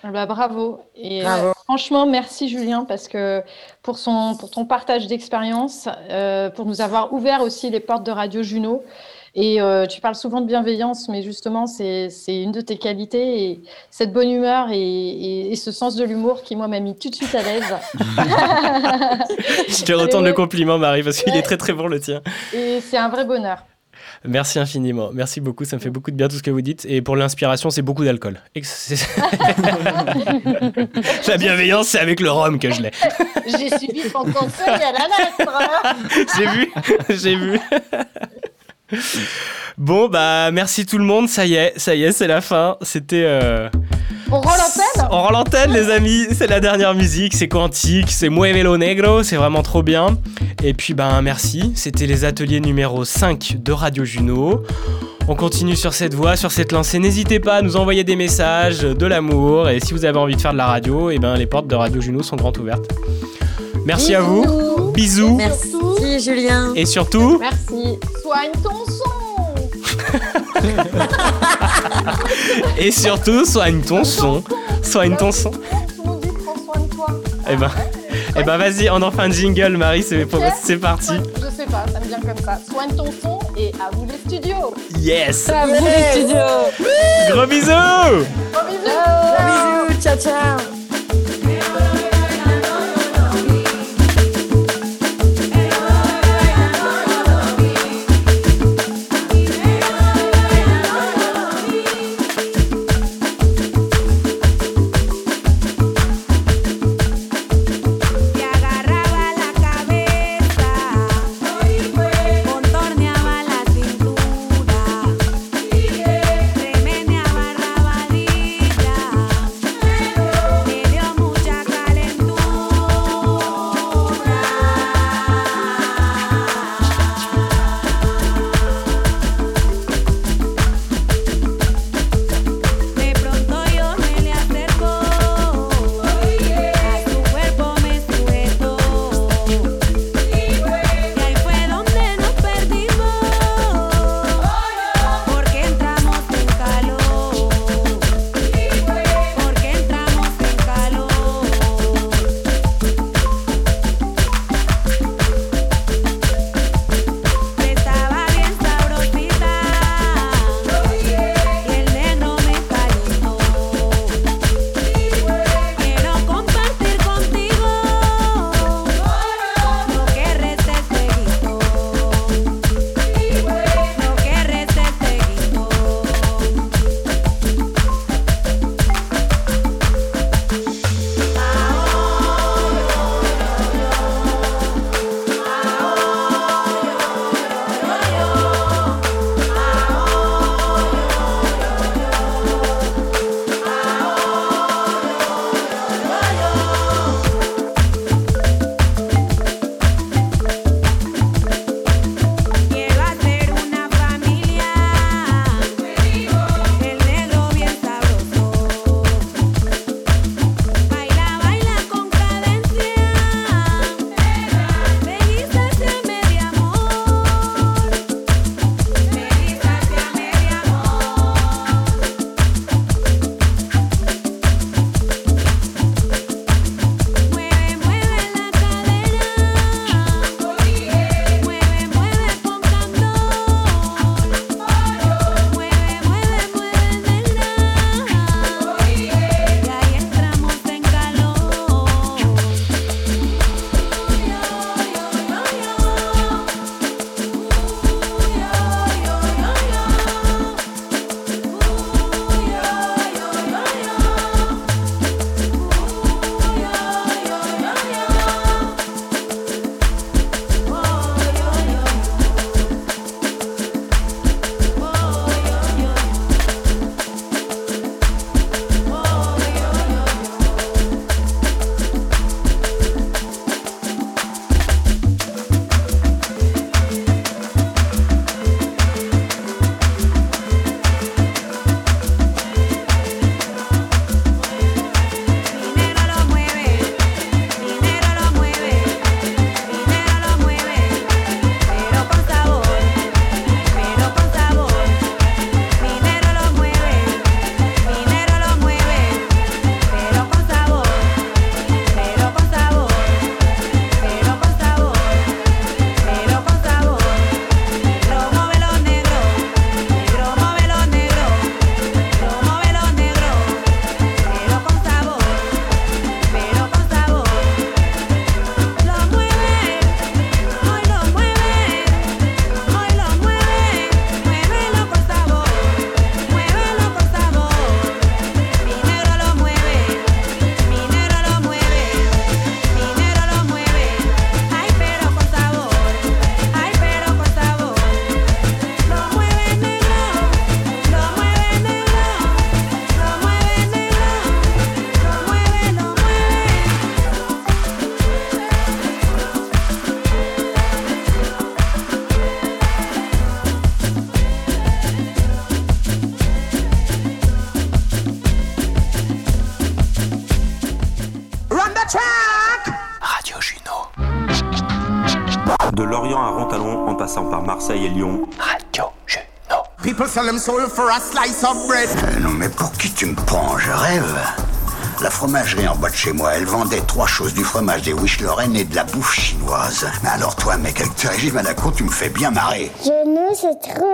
Bah, bravo. Et Bravo. euh, franchement, merci Julien parce que pour, son, pour ton partage d'expérience, euh, pour nous avoir ouvert aussi les portes de Radio Juno. Et euh, tu parles souvent de bienveillance, mais justement, c'est une de tes qualités. Et cette bonne humeur et, et- et ce sens de l'humour qui, moi, m'a mis tout de suite à l'aise. Je te retourne le compliment, Marie, parce qu'il est très très bon le tien. Et c'est un vrai bonheur. Merci infiniment. Merci beaucoup. Ça me fait beaucoup de bien tout ce que vous dites. Et pour l'inspiration, c'est beaucoup d'alcool. La bienveillance, c'est avec le rhum que je l'ai. J'ai suivi ton conseil à la lettre. hein. J'ai vu. J'ai vu. Bon, bah, merci tout le monde. Ça y est, ça y est, c'est la fin. C'était. euh, On rend l'antenne On rend l'antenne, les amis. C'est la dernière musique. C'est quantique. C'est Muevelo Negro. C'est vraiment trop bien. Et puis, ben, merci. C'était les ateliers numéro 5 de Radio Juno. On continue sur cette voie, sur cette lancée. N'hésitez pas à nous envoyer des messages, de l'amour. Et si vous avez envie de faire de la radio, et ben, les portes de Radio Juno sont grandes ouvertes. Merci à vous. Bisous. Merci Julien. Et surtout. Merci. Soigne ton son. Et surtout, soigne ton son. Soigne ton son. Prends soin de toi. Eh ben, eh ben vas-y, on en fait un jingle, Marie, c'est parti. Je sais pas, ça me vient comme ça. Soigne ton son et à vous les studios. Yes À vous les studios. Gros bisous Gros bisous. Bisous, ciao ciao. People sell them soul for a slice of bread. Euh, non mais pour qui tu me prends? Je rêve. La fromagerie en bas de chez moi, elle vendait trois choses, du fromage, des wish Lorraine et de la bouffe chinoise. Mais alors toi, mec, avec tes régimes à la con, tu me fais bien marrer. Je nous, c'est trop.